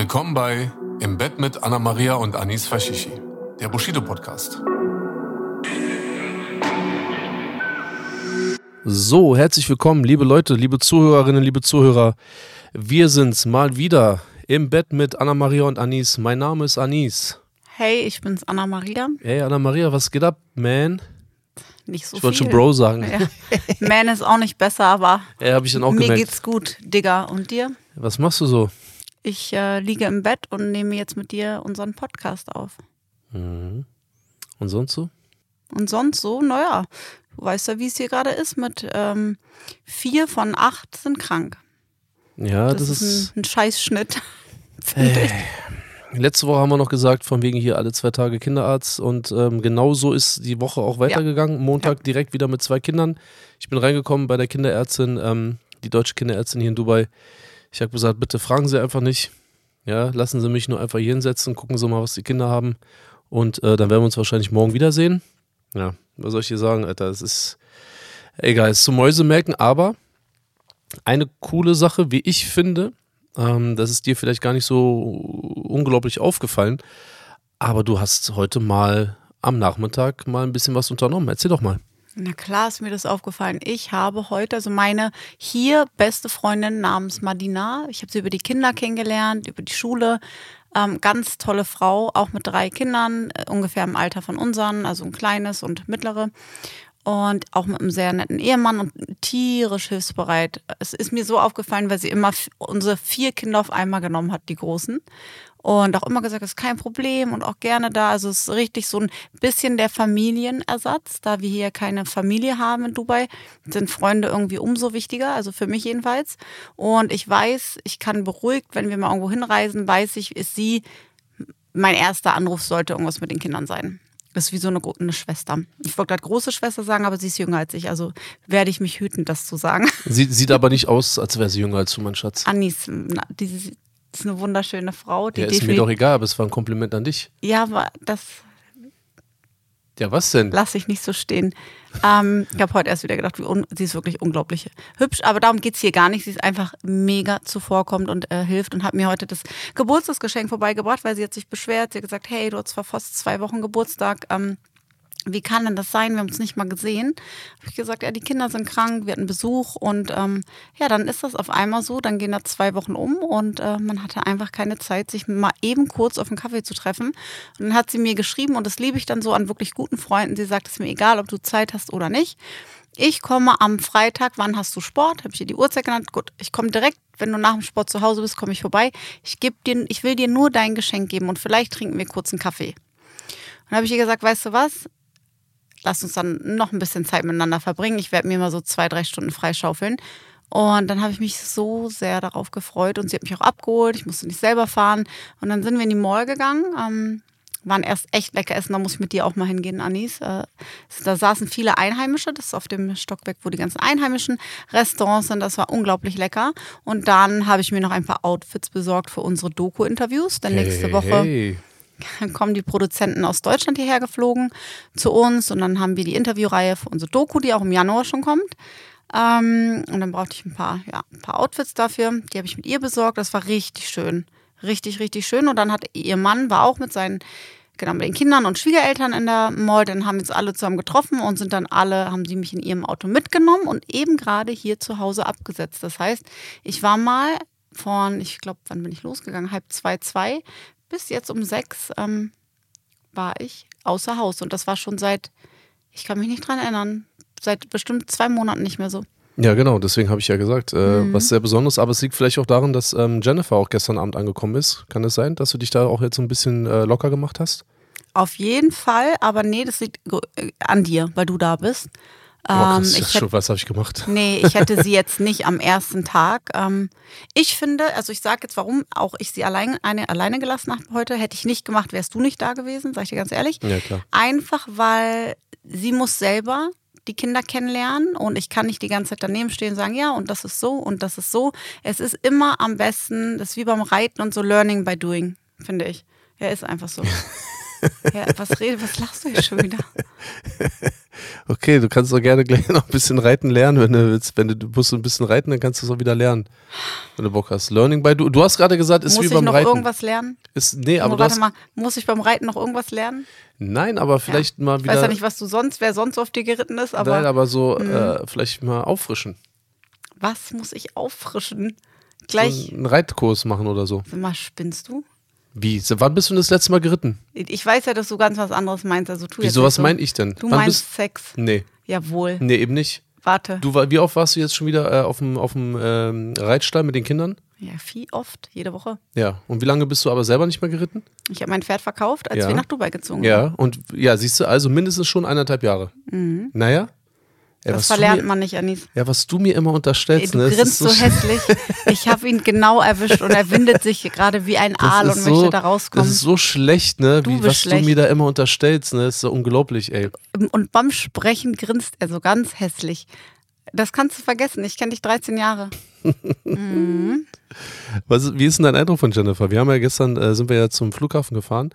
Willkommen bei Im Bett mit Anna Maria und Anis Fashishi, der Bushido Podcast. So, herzlich willkommen, liebe Leute, liebe Zuhörerinnen, liebe Zuhörer. Wir sind's mal wieder im Bett mit Anna Maria und Anis. Mein Name ist Anis. Hey, ich bin's Anna Maria. Hey Anna Maria, was geht ab, man? Nicht so Ich wollte schon Bro sagen. Ja. Man ist auch nicht besser, aber Ja, ich dann auch mir gemerkt. geht's gut, Digga. Und dir? Was machst du so? Ich äh, liege im Bett und nehme jetzt mit dir unseren Podcast auf. Und sonst so? Und sonst so, naja, du weißt ja, wie es hier gerade ist mit ähm, vier von acht sind krank. Ja, Das, das, ist ein, ein Scheißschnitt. finde ich. Letzte Woche haben wir noch gesagt, von wegen hier alle zwei Tage Kinderarzt. Und ähm, genau so ist die Woche auch weitergegangen. Montag direkt wieder mit zwei Kindern. Ich bin reingekommen bei der Kinderärztin, ähm, die deutsche Kinderärztin hier in Dubai. Ich habe gesagt, bitte fragen Sie einfach nicht. Ja, lassen Sie mich nur einfach hier hinsetzen, gucken Sie mal, was die Kinder haben. Und äh, dann werden wir uns wahrscheinlich morgen wiedersehen. Ja, was soll ich dir sagen, Alter? Es ist egal, es ist zum Mäusemelken, aber eine coole Sache, wie ich finde, ähm, das ist dir vielleicht gar nicht so unglaublich aufgefallen, aber du hast heute mal am Nachmittag mal ein bisschen was unternommen. Erzähl doch mal. Na klar ist mir das aufgefallen. Ich habe heute, also meine hier beste Freundin namens Madina, ich habe sie über die Kinder kennengelernt, über die Schule. Ähm, ganz tolle Frau, auch mit drei Kindern, äh, ungefähr im Alter von unseren, also ein kleines und mittlere. Und auch mit einem sehr netten Ehemann und tierisch hilfsbereit. Es ist mir so aufgefallen, weil sie immer unsere vier Kinder auf einmal genommen hat, die Großen. Und auch immer gesagt, das ist kein Problem und auch gerne da. Also es ist richtig so ein bisschen der Familienersatz. Da wir hier keine Familie haben in Dubai, sind Freunde irgendwie umso wichtiger, also für mich jedenfalls. Und ich weiß, ich kann beruhigt, wenn wir mal irgendwo hinreisen, weiß ich, ist sie mein erster Anruf sollte irgendwas mit den Kindern sein. Das ist wie so eine, eine Schwester. Ich wollte gerade große Schwester sagen, aber sie ist jünger als ich. Also werde ich mich hüten, das zu sagen. Sie, sieht aber nicht aus, als wäre sie jünger als du, mein Schatz. Anis, na, die ist eine wunderschöne Frau. Die Ja, ist mir doch egal, aber es war ein Kompliment an dich. Ja, aber das Ja, was denn? lasse ich nicht so stehen. Ähm, ich habe heute erst wieder gedacht, sie ist wirklich unglaublich hübsch, aber darum geht's hier gar nicht. Sie ist einfach mega zuvorkommend und äh, hilft und hat mir heute das Geburtstagsgeschenk vorbeigebracht, weil sie hat sich beschwert. Sie hat gesagt, hey, du hast vor fast zwei Wochen Geburtstag. Ähm, wie kann denn das sein? Wir haben uns nicht mal gesehen. Habe ich gesagt, ja, die Kinder sind krank, wir hatten Besuch und ähm, ja, dann ist das auf einmal so. Dann gehen da zwei Wochen um und äh, man hatte einfach keine Zeit, sich mal eben kurz auf einen Kaffee zu treffen. Und dann hat sie mir geschrieben und das liebe ich dann so an wirklich guten Freunden. Sie sagt, es ist mir egal, ob du Zeit hast oder nicht. Ich komme am Freitag, wann hast du Sport? Habe ich dir die Uhrzeit genannt? Gut, ich komme direkt, wenn du nach dem Sport zu Hause bist, komme ich vorbei. Ich geb dir, ich will dir nur dein Geschenk geben und vielleicht trinken wir kurz einen Kaffee. Und dann habe ich ihr gesagt, weißt du was? Lass uns dann noch ein bisschen Zeit miteinander verbringen. Ich werde mir mal so zwei, drei Stunden freischaufeln. Und dann habe ich mich so sehr darauf gefreut und sie hat mich auch abgeholt. Ich musste nicht selber fahren. Und dann sind wir in die Mall gegangen. Ähm, waren erst echt lecker essen, da muss ich mit dir auch mal hingehen, Anis. Äh, da saßen viele Einheimische, das ist auf dem Stockwerk, wo die ganzen einheimischen Restaurants sind. Das war unglaublich lecker. Und dann habe ich mir noch ein paar Outfits besorgt für unsere Doku-Interviews. Denn nächste Woche Hey. kommen die Produzenten aus Deutschland hierher geflogen zu uns und dann haben wir die Interviewreihe für unsere Doku, die auch im Januar schon kommt. Ähm, und dann brauchte ich ein paar, ja, ein paar Outfits dafür. Die habe ich mit ihr besorgt. Das war richtig schön. Richtig, richtig schön. Und dann hat ihr Mann, war auch mit seinen, genau, mit den Kindern und Schwiegereltern in der Mall. Dann haben wir uns alle zusammen getroffen und sind dann alle, haben sie mich in ihrem Auto mitgenommen und eben gerade hier zu Hause abgesetzt. Das heißt, ich war mal von, ich glaube, wann bin ich losgegangen? Halb zwei, zwei bis jetzt um sechs ähm, war ich außer Haus. Und das war schon seit, ich kann mich nicht dran erinnern, seit bestimmt zwei Monaten nicht mehr so. Ja, genau, deswegen habe ich ja gesagt, äh, Mhm. was sehr Besonderes, aber es liegt vielleicht auch daran, dass ähm, Jennifer auch gestern Abend angekommen ist. Kann es sein, dass du dich da auch jetzt so ein bisschen äh, locker gemacht hast? Auf jeden Fall, aber nee, das liegt äh, an dir, weil du da bist. Oh, krass, Ähm, ich hätte- was habe ich gemacht? Nee, ich hätte sie jetzt nicht am ersten Tag. Ähm, ich finde, also ich sage jetzt, warum auch ich sie allein, eine, alleine gelassen habe heute, hätte ich nicht gemacht, wärst du nicht da gewesen, sag ich dir ganz ehrlich. Ja, klar. Einfach, weil sie muss selber die Kinder kennenlernen und ich kann nicht die ganze Zeit daneben stehen und sagen, ja, und das ist so und das ist so. Es ist immer am besten, das ist wie beim Reiten und so Learning by Doing, finde ich. Ja, ist einfach so. ja, was rede, was lachst du hier schon wieder? Okay, du kannst doch gerne gleich noch ein bisschen reiten lernen, wenn du willst. Wenn du, musst ein bisschen reiten, dann kannst du es auch wieder lernen, wenn du Bock hast. Learning by du. Du hast gerade gesagt, ist muss wie ich beim noch Reiten. irgendwas lernen? Ist, nee, aber du warte hast, mal, muss ich beim Reiten noch irgendwas lernen? nein, aber vielleicht mal Ich wieder. weiß ja nicht, was du sonst, wer sonst auf dir geritten ist, aber, nein, aber so äh, vielleicht mal auffrischen. was muss ich auffrischen? Gleich, So einen Reitkurs machen oder so. mal, spinnst du? Wie? Wann bist du das letzte Mal geritten? Ich weiß ja, dass du ganz was anderes meinst, also tu Wieso, was so. meine ich denn? Du Wann meinst bist, Sex. nee, Jawohl. nee, eben nicht. Warte. Du, wie oft warst du jetzt schon wieder äh, auf dem, auf dem ähm, Reitstall mit den Kindern? Ja, viel oft, jede Woche. Ja. Und wie lange bist du aber selber nicht mehr geritten? Ich habe mein Pferd verkauft, als Ja. wir nach Dubai gezogen sind. Ja. Und ja, siehst du, also mindestens schon eineinhalb Jahre. Naja. Mhm. Das was verlernt mir, man nicht, Anis. Ja, was du mir immer Ey, unterstellst, du ne? grinst ist so, hässlich. Ich habe ihn genau erwischt und er windet sich gerade wie ein Aal und ist möchte so, da rauskommen. Das ist so schlecht, ne? Du Wie, was schlecht. du mir da immer unterstellst, ne? Das ist so unglaublich, ey. Und beim Sprechen grinst er so ganz hässlich. Das kannst du vergessen. Ich kenne dich 13 Jahre. Was, ist- wie ist denn dein Eindruck von Jennifer? Wir haben ja gestern, äh, sind wir ja zum Flughafen gefahren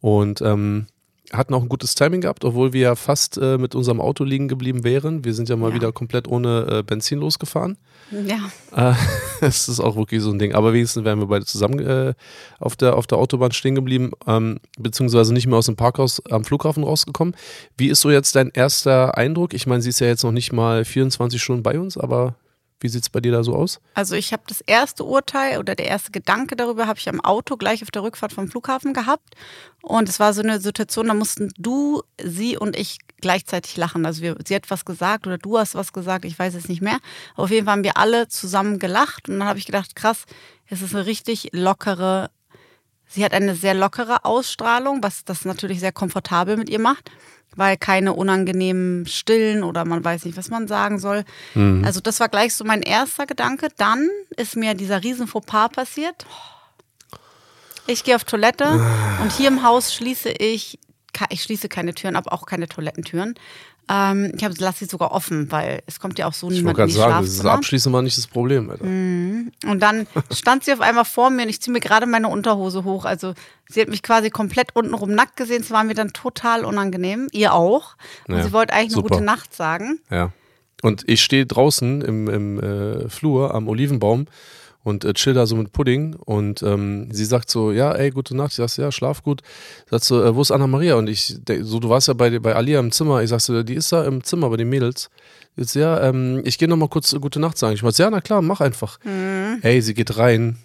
und ähm, hatten auch ein gutes Timing gehabt, obwohl wir ja fast äh, mit unserem Auto liegen geblieben wären. Wir sind ja mal Ja. wieder komplett ohne äh, Benzin losgefahren. Ja. Äh, Das ist auch wirklich so ein Ding. Aber wenigstens wären wir beide zusammen äh, auf, der, auf der Autobahn stehen geblieben, ähm, beziehungsweise nicht mehr aus dem Parkhaus am Flughafen rausgekommen. Wie ist so jetzt dein erster Eindruck? Ich meine, sie ist ja jetzt noch nicht mal 24 Stunden bei uns, aber wie sieht es bei dir da so aus? Also ich habe das erste Urteil oder der erste Gedanke darüber habe ich am Auto gleich auf der Rückfahrt vom Flughafen gehabt. Und es war so eine Situation, da mussten du, sie und ich gleichzeitig lachen. Also wir, sie hat was gesagt oder du hast was gesagt, ich weiß es nicht mehr. Auf jeden Fall haben wir alle zusammen gelacht und dann habe ich gedacht, krass, es ist eine richtig lockere, sie hat eine sehr lockere Ausstrahlung, was das natürlich sehr komfortabel mit ihr macht, weil keine unangenehmen Stillen oder man weiß nicht, was man sagen soll. Also das war gleich so mein erster Gedanke. Dann ist mir dieser riesen Fauxpas passiert. Ich gehe auf Toilette und hier im Haus schließe ich, ich schließe keine Türen ab, auch keine Toilettentüren. Ähm, ich habe lasse sie sogar offen, weil es kommt ja auch so Ich niemand in die sagen, das ist abschließend mal nicht das Problem, Alter. Und dann stand sie auf einmal vor mir und ich ziehe mir gerade meine Unterhose hoch. Also sie hat mich quasi komplett untenrum nackt gesehen. Es war mir dann total unangenehm. Ihr auch. Und Ja, sie wollte eigentlich super. eine gute Nacht sagen. Ja. Und ich stehe draußen im, im äh, Flur am Olivenbaum und äh, chill da so mit Pudding und ähm, sie sagt so, ja, ey, gute Nacht. Ich sag ja, schlaf gut. Sagt so, äh, wo ist Anna-Maria? Und ich, so, du warst ja bei, bei Alia im Zimmer. Ich sag so, die ist da im Zimmer bei den Mädels. Jetzt, ja, ähm, ich gehe nochmal kurz äh, gute Nacht sagen. Ich meinte, ja, na klar, mach einfach. Ey, sie geht rein.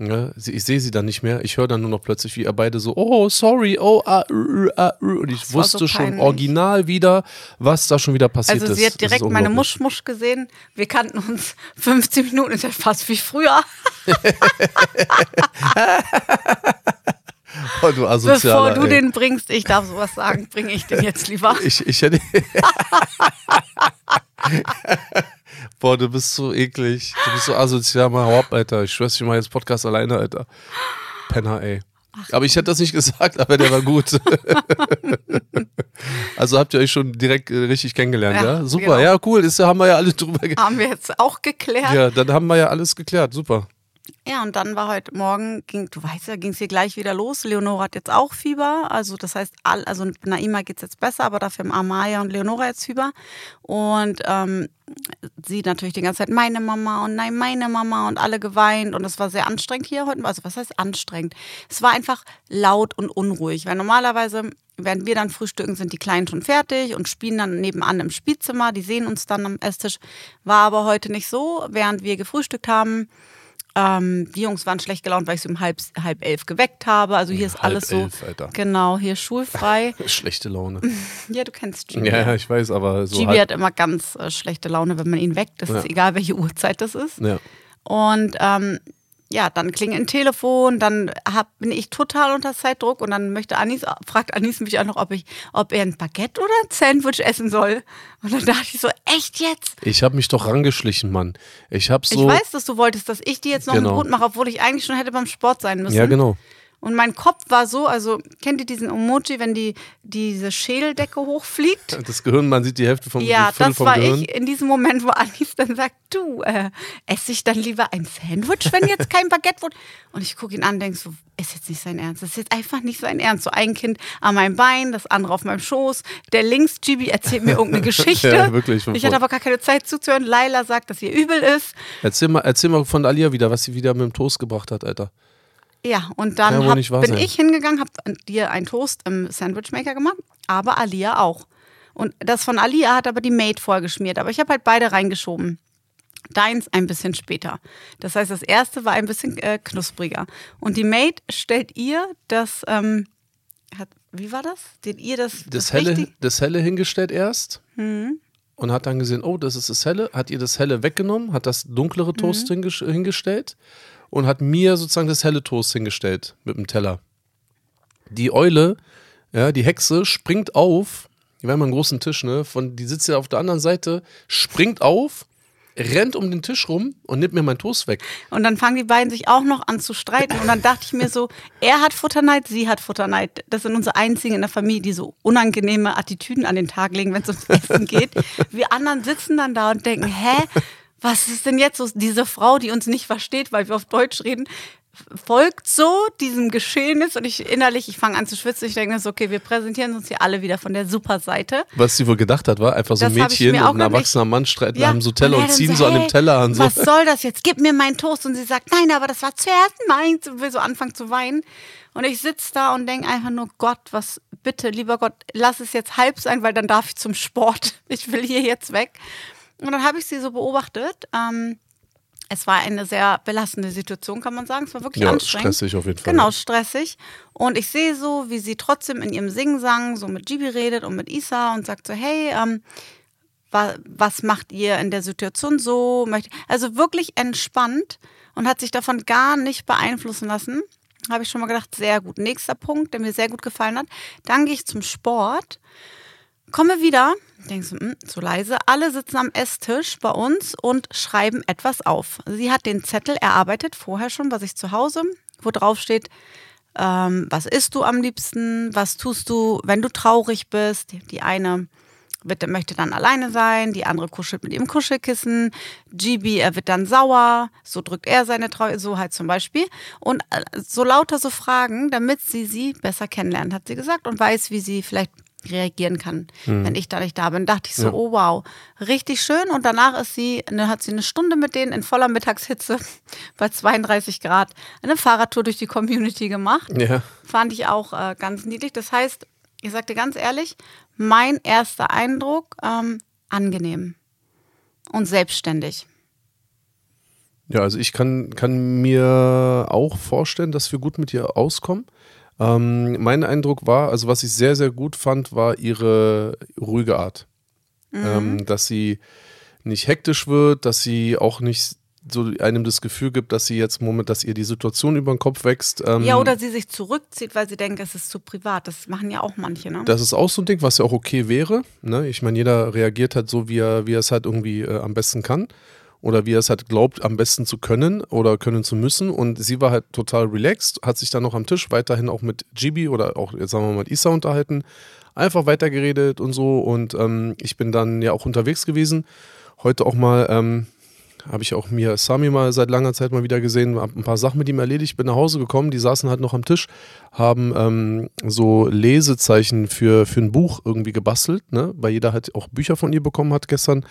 Ja, sie, ich sehe sie dann nicht mehr. Ich höre dann nur noch plötzlich, wie ihr beide so, oh, sorry, oh, ah, uh, ah, uh. Und ich wusste so schon original wieder, was da schon wieder passiert Also ist. sie hat direkt meine. Muschmusch gesehen. Wir kannten uns 15 Minuten, ist ja fast wie früher. Oh, du Bevor du ey. den bringst, ich darf sowas sagen, bringe ich den jetzt lieber. Ich, ich hätte. Boah, du bist so eklig. Du bist so asozial, mal hau ab, Alter. Ich schwör's, ich mach jetzt Podcast alleine, Alter. Penner, ey. Aber ich hätte das nicht gesagt, aber der war gut. also habt ihr euch schon direkt äh, richtig kennengelernt, ja? Ja, Super, genau. ja, cool. Ist, haben wir ja alle drüber Haben wir jetzt auch geklärt. Ja, dann haben wir ja alles geklärt. Super. Ja, und dann war heute Morgen, ging, du weißt ja, ging es hier gleich wieder los. Leonora hat jetzt auch Fieber. Also das heißt, all, also Naima geht es jetzt besser, aber dafür haben Amaya und Leonora jetzt Fieber. Und ähm, sie natürlich die ganze Zeit meine Mama und nein, meine Mama und alle geweint. Und es war sehr anstrengend hier heute. Also was heißt anstrengend? Es war einfach laut und unruhig, weil normalerweise während wir dann frühstücken, sind die Kleinen schon fertig und spielen dann nebenan im Spielzimmer. Die sehen uns dann am Esstisch. War aber heute nicht so. Während wir gefrühstückt haben, ähm, die Jungs waren schlecht gelaunt, weil ich sie um halb, halb elf geweckt habe. Also hier ist Halb alles so. elf, Alter. Genau, hier schulfrei. Schlechte Laune. ja, du kennst Gibi. ja, ich weiß, aber so. Gibi hat immer ganz äh, schlechte Laune, wenn man ihn weckt. Das ist Ja. egal, welche Uhrzeit das ist. ja. Und ähm, ja, dann klingelt ein Telefon, dann hab, bin ich total unter Zeitdruck und dann möchte Anis, fragt Anis mich auch noch, ob ich, ob er ein Baguette oder ein Sandwich essen soll. Und dann dachte ich so, echt jetzt? Ich habe mich doch rangeschlichen, Mann. Ich habe so. Ich weiß, dass du wolltest, dass ich dir jetzt noch Genau. ein Brot mache, obwohl ich eigentlich schon hätte beim Sport sein müssen. ja, genau. Und mein Kopf war so, also kennt ihr diesen Emoji, wenn die diese Schädeldecke hochfliegt? Das Gehirn, man sieht die Hälfte vom, Ja, das vom war Gehirn. ich in diesem Moment, wo Anis dann sagt, du, äh, esse ich dann lieber ein Sandwich, wenn jetzt kein Baguette wird? Und ich gucke ihn an und denke so, ist jetzt nicht sein Ernst. Das ist jetzt einfach nicht sein Ernst. So ein Kind an meinem Bein, das andere auf meinem Schoß. Der links, Gibi, erzählt mir irgendeine Geschichte. Ja, wirklich, Ich hatte aber gar keine Zeit zuzuhören. Laila sagt, dass ihr übel ist. Erzähl mal, erzähl mal von Alia wieder, was sie wieder mit dem Toast gebracht hat, Alter. Ja, und dann ja hab, bin sein. ich hingegangen, habe dir einen Toast im Sandwichmaker gemacht, aber Alia auch. Und das von Alia hat aber die Maid vorgeschmiert, aber ich habe halt beide reingeschoben. Deins ein bisschen später. Das heißt, das erste war ein bisschen äh, knuspriger. Und die Maid stellt ihr das, ähm, hat, wie war das? Stellt ihr das, Das, helle, richtig- das helle hingestellt erst Mhm. und hat dann gesehen, oh, das ist das helle, hat ihr das helle weggenommen, hat das dunklere Toast Mhm. hinges- hingestellt und hat mir sozusagen das helle Toast hingestellt mit dem Teller. Die Eule, ja, die Hexe springt auf, wir haben einen großen Tisch, ne, von, die sitzt ja auf der anderen Seite, springt auf, rennt um den Tisch rum und nimmt mir meinen Toast weg. Und dann fangen die beiden sich auch noch an zu streiten. Und dann dachte ich mir so, er hat Futterneid, sie hat Futterneid. Das sind unsere einzigen in der Familie, die so unangenehme Attitüden an den Tag legen, wenn es ums Essen geht. Wir anderen sitzen dann da und denken, hä? Was ist denn jetzt so diese Frau, die uns nicht versteht, weil wir auf Deutsch reden, folgt so diesem Geschehnis und ich innerlich, ich fange an zu schwitzen, ich denke mir so, okay, wir präsentieren uns hier alle wieder von der super Seite. Was sie wohl gedacht hat, war einfach so ein Mädchen und ein erwachsener Mann streiten Ja, am so Teller er und, dann ziehen so, an dem hey, Teller an. So. Was soll das jetzt? Gib mir meinen Toast. Und sie sagt, nein, aber das war zuerst meins. Und will so anfangen zu weinen. Und ich sitze da und denke einfach nur, Gott, was, bitte, lieber Gott, lass es jetzt halb sein, weil dann darf ich zum Sport. Ich will hier jetzt weg. Und dann habe ich sie so beobachtet. Ähm, es war eine sehr belastende Situation, kann man sagen. Es war wirklich Ja, anstrengend. stressig auf jeden Fall. Genau, stressig. Und ich sehe so, wie sie trotzdem in ihrem Singsang so mit Gibi redet und mit Isa und sagt so, hey, ähm, wa was macht ihr in der Situation so? Also wirklich entspannt und hat sich davon gar nicht beeinflussen lassen. Habe ich schon mal gedacht, sehr gut. Nächster Punkt, der mir sehr gut gefallen hat. Dann gehe ich zum Sport, komme wieder, denke so, hm, so leise. Alle sitzen am Esstisch bei uns und schreiben etwas auf. Sie hat den Zettel erarbeitet, vorher schon, was ich zu Hause, wo drauf steht, ähm, was isst du am liebsten, was tust du, wenn du traurig bist. Die eine wird, möchte dann alleine sein, die andere kuschelt mit ihrem Kuschelkissen. GB, er wird dann sauer, so drückt er seine Trauer, so halt zum Beispiel. Und äh, so lauter so Fragen, damit sie sie besser kennenlernt, hat sie gesagt, und weiß, wie sie vielleicht reagieren kann, wenn ich da nicht da bin. Dachte ich so, Ja. oh wow, richtig schön. Und danach ist sie, hat sie eine Stunde mit denen in voller Mittagshitze bei 32 Grad eine Fahrradtour durch die Community gemacht. Ja. Fand ich auch äh, ganz niedlich. Das heißt, ich sagte ganz ehrlich, mein erster Eindruck, ähm, angenehm und selbstständig. Ja, also ich kann, kann mir auch vorstellen, dass wir gut mit ihr auskommen. Ähm, mein Eindruck war, also was ich sehr, sehr gut fand, war ihre ruhige Art. Ähm, dass sie nicht hektisch wird, dass sie auch nicht so einem das Gefühl gibt, dass sie jetzt im Moment, dass ihr die Situation über den Kopf wächst. Ähm, Ja, oder sie sich zurückzieht, weil sie denkt, es ist zu privat. Das machen ja auch manche, ne? Das ist auch so ein Ding, was ja auch okay wäre. Ne? Ich meine, jeder reagiert halt so, wie er, wie er es halt irgendwie äh, am besten kann. Oder wie er es halt glaubt, am besten zu können oder können zu müssen. Und sie war halt total relaxed, hat sich dann noch am Tisch weiterhin auch mit Gibi oder auch, jetzt sagen wir mal, mit Isa unterhalten. Einfach weitergeredet und so. Und ähm, ich bin dann ja auch unterwegs gewesen. Heute auch mal, ähm, habe ich auch mir Sami mal seit langer Zeit mal wieder gesehen, habe ein paar Sachen mit ihm erledigt, bin nach Hause gekommen, die saßen halt noch am Tisch, haben ähm, so Lesezeichen für, für ein Buch irgendwie gebastelt, ne? weil jeder halt auch Bücher von ihr bekommen hat gestern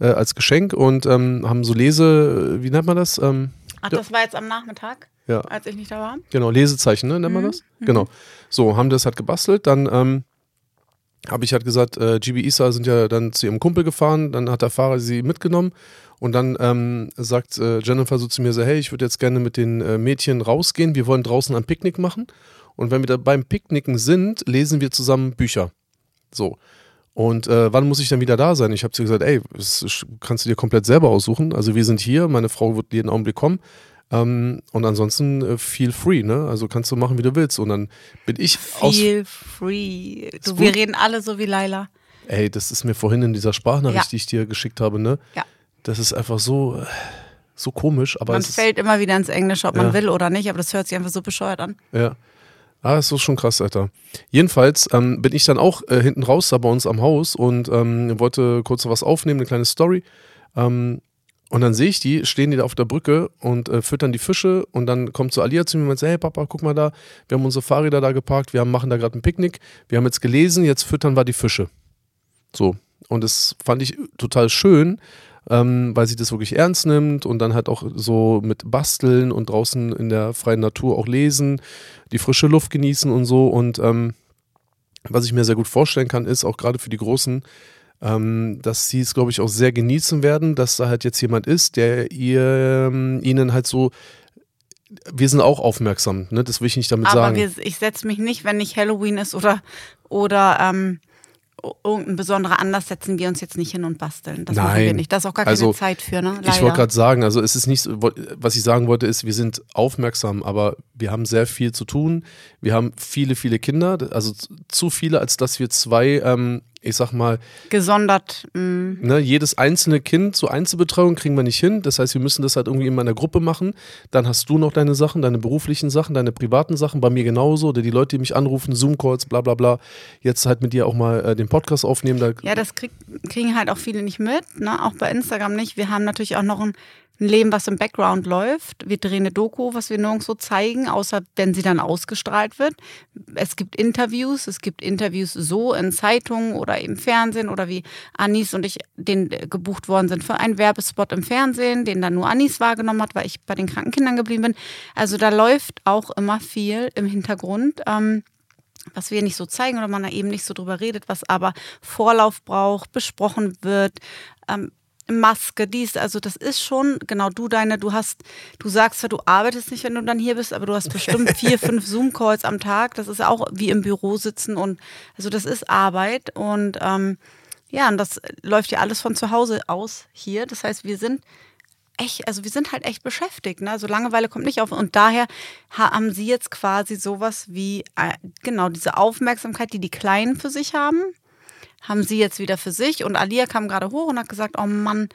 äh, als Geschenk und ähm, haben so Lese, wie nennt man das? Ähm, Ach, das war jetzt am Nachmittag, ja, als ich nicht da war. Genau, Lesezeichen, ne, nennt man das? Genau. So, haben das halt gebastelt, dann ähm, habe ich halt gesagt, äh, GB Isa sind ja dann zu ihrem Kumpel gefahren, dann hat der Fahrer sie mitgenommen und dann ähm, sagt äh, Jennifer so zu mir so, hey, ich würde jetzt gerne mit den äh, Mädchen rausgehen, wir wollen draußen ein Picknick machen und wenn wir da beim Picknicken sind, lesen wir zusammen Bücher. So. Und äh, wann muss ich dann wieder da sein? Ich habe zu ihr gesagt, ey, das kannst du dir komplett selber aussuchen. Also wir sind hier, meine Frau wird jeden Augenblick kommen. Ähm, und ansonsten äh, feel free, ne? Also kannst du machen, wie du willst. Und dann bin ich aus. Feel free. Du, wir reden alle so wie Laila. Ey, das ist mir vorhin in dieser Sprachnachricht, Ja. die ich dir geschickt habe, ne? Ja. Das ist einfach so, so komisch, aber Man fällt immer wieder ins Englische, ob man Ja. will oder nicht, aber das hört sich einfach so bescheuert an. Ja. Ah, ist so schon krass, Alter. Jedenfalls ähm, bin ich dann auch äh, hinten raus da bei uns am Haus und ähm, wollte kurz was aufnehmen, eine kleine Story. Ähm, und dann sehe ich die, stehen die da auf der Brücke und äh, füttern die Fische und dann kommt so Alia zu mir und so, hey Papa, guck mal da, wir haben unsere Fahrräder da geparkt, wir haben, machen da gerade ein Picknick, wir haben jetzt gelesen, jetzt füttern wir die Fische. So. Und das fand ich total schön, ähm, weil sie das wirklich ernst nimmt und dann halt auch so mit Basteln und draußen in der freien Natur auch lesen, die frische Luft genießen und so. Und ähm, was ich mir sehr gut vorstellen kann, ist auch gerade für die Großen, ähm, dass sie es, glaube ich, auch sehr genießen werden, dass da halt jetzt jemand ist, der ihr, ähm, ihnen halt so, wir sind auch aufmerksam, ne? das will ich nicht damit Aber sagen. wir, ich setze mich nicht, wenn nicht Halloween ist oder, oder ähm, irgendein besonderer Anlass, setzen wir uns jetzt nicht hin und basteln. Das machen wir Nein. nicht. Da ist auch gar Also, keine Zeit für, ne? Ich wollte gerade sagen, also es ist nicht, so- was ich sagen wollte, ist, wir sind aufmerksam, aber wir haben sehr viel zu tun. Wir haben viele, viele Kinder, also zu viele, als dass wir zwei, ähm, ich sag mal, Gesondert. mm, Mh. ne, jedes einzelne Kind, so Einzelbetreuung kriegen wir nicht hin. Das heißt, wir müssen das halt irgendwie immer in der Gruppe machen. Dann hast du noch deine Sachen, deine beruflichen Sachen, deine privaten Sachen, bei mir genauso. Oder die Leute, die mich anrufen, Zoom-Calls, bla bla bla. Jetzt halt mit dir auch mal äh, den Podcast aufnehmen. Da, Ja, das krieg, kriegen halt auch viele nicht mit, ne? auch bei Instagram nicht. Wir haben natürlich auch noch ein, ein Leben, was im Background läuft. Wir drehen eine Doku, was wir nirgendwo zeigen, außer wenn sie dann ausgestrahlt wird. Es gibt Interviews, es gibt Interviews so in Zeitungen oder im Fernsehen oder wie Anis und ich den gebucht worden sind für einen Werbespot im Fernsehen, den dann nur Anis wahrgenommen hat, weil ich bei den kranken Kindern geblieben bin. Also da läuft auch immer viel im Hintergrund. Ähm, was wir nicht so zeigen oder man da eben nicht so drüber redet, was aber Vorlauf braucht, besprochen wird. Ähm, Maske, dies, also das ist schon, genau du deine, du hast, du sagst zwar, du arbeitest nicht, wenn du dann hier bist, aber du hast bestimmt vier, fünf Zoom-Calls am Tag. Das ist auch wie im Büro sitzen und also das ist Arbeit und ähm, ja, und das läuft ja alles von zu Hause aus hier. Das heißt, wir sind echt, also wir sind halt echt beschäftigt. Ne? Also Langeweile kommt nicht auf. Und daher ha- haben sie jetzt quasi sowas wie, äh, genau, diese Aufmerksamkeit, die die Kleinen für sich haben, haben sie jetzt wieder für sich. Und Alia kam gerade hoch und hat gesagt, oh Mann,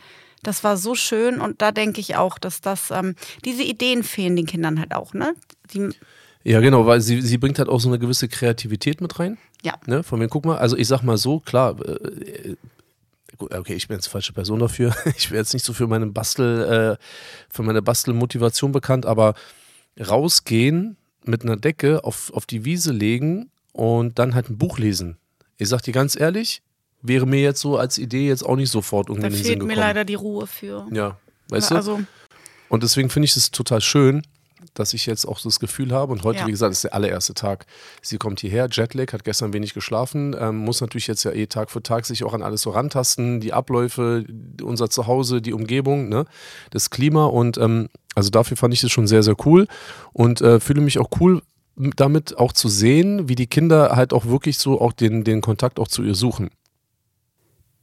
das war so schön. Und da denke ich auch, dass das, ähm, diese Ideen fehlen den Kindern halt auch. Ne? Die, Ja, genau, weil sie, sie bringt halt auch so eine gewisse Kreativität mit rein. ja. Ne? Von wem, guck mal, also ich sag mal so, klar, äh, gut, okay, ich bin jetzt falsche Person dafür. Ich bin jetzt nicht so für meine Bastel, äh, für meine Bastelmotivation bekannt, aber rausgehen mit einer Decke auf, auf die Wiese legen und dann halt ein Buch lesen. Ich sag dir ganz ehrlich, wäre mir jetzt so als Idee jetzt auch nicht sofort irgendwie Da in den Sinn fehlt gekommen. mir leider die Ruhe für. Ja, weißt du? also, Und deswegen finde ich es total schön, dass ich jetzt auch das Gefühl habe. Und heute, Ja. wie gesagt, ist der allererste Tag. Sie kommt hierher, Jetlag, hat gestern wenig geschlafen, ähm, muss natürlich jetzt ja eh Tag für Tag sich auch an alles so rantasten, die Abläufe, unser Zuhause, die Umgebung, ne? das Klima. Und ähm, also dafür fand ich das schon sehr, sehr cool und äh, fühle mich auch cool damit auch zu sehen, wie die Kinder halt auch wirklich so auch den, den Kontakt auch zu ihr suchen.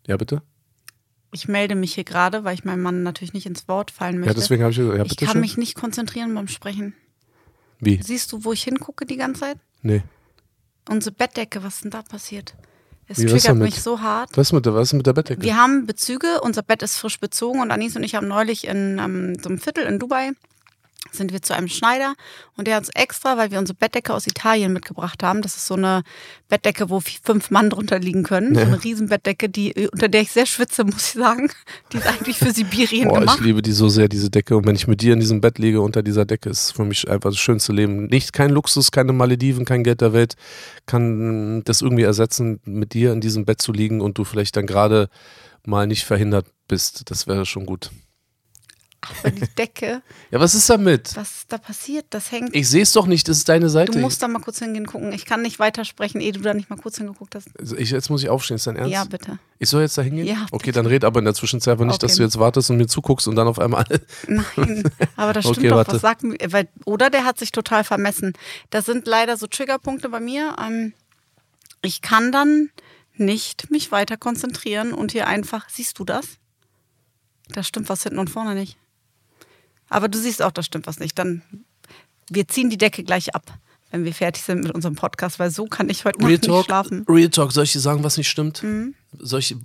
Ja, bitte? ich melde mich hier gerade, weil ich meinem Mann natürlich nicht ins Wort fallen möchte. Ja, deswegen habe ich gesagt, ja, ich bitte kann schön. mich nicht konzentrieren beim Sprechen. Wie? Siehst du, wo ich hingucke die ganze Zeit? Nee. Unsere Bettdecke, was ist denn da passiert? Es Wie, triggert mich so hart. Was ist mit der, was ist mit der Bettdecke? Wir haben Bezüge, unser Bett ist frisch bezogen und Anis und ich haben neulich in ähm, so einem Viertel in Dubai sind wir zu einem Schneider und der hat uns extra, weil wir unsere Bettdecke aus Italien mitgebracht haben, das ist so eine Bettdecke, wo fünf Mann drunter liegen können, so eine Riesenbettdecke, die, unter der ich sehr schwitze, muss ich sagen. Die ist eigentlich für Sibirien Boah, ich gemacht. liebe die so sehr, diese Decke. Und wenn ich mit dir in diesem Bett liege, unter dieser Decke, ist für mich einfach das schönste Leben. Nicht kein Luxus, keine Malediven, kein Geld der Welt kann das irgendwie ersetzen, mit dir in diesem Bett zu liegen und du vielleicht dann gerade mal nicht verhindert bist. Das wäre schon gut. Aber die Decke, Ja, was ist damit? was ist da passiert? Das hängt. Ich sehe es doch nicht, das ist deine Seite. Du musst da mal kurz hingehen gucken. Ich kann nicht weitersprechen, ehe du da nicht mal kurz hingeguckt hast. Also ich, jetzt muss ich aufstehen, ist dein Ernst? Ja, bitte. Ich soll jetzt da hingehen? Ja, Okay, bitte. dann red aber in der Zwischenzeit aber nicht, dass Okay. du jetzt wartest und mir zuguckst und dann auf einmal Nein, aber das stimmt Okay, doch. warte. Was sagt mir, weil, oder der hat sich total vermessen. Das sind leider so Triggerpunkte bei mir. Ähm, ich kann dann nicht mich weiter konzentrieren und hier einfach, siehst du das? Da stimmt was hinten und vorne nicht. Aber du siehst auch, da stimmt was nicht. Dann, wir ziehen die Decke gleich ab, wenn wir fertig sind mit unserem Podcast, weil so kann ich heute Nacht Real nicht Talk, schlafen. Real Talk, soll ich dir sagen, was nicht stimmt? Soll ich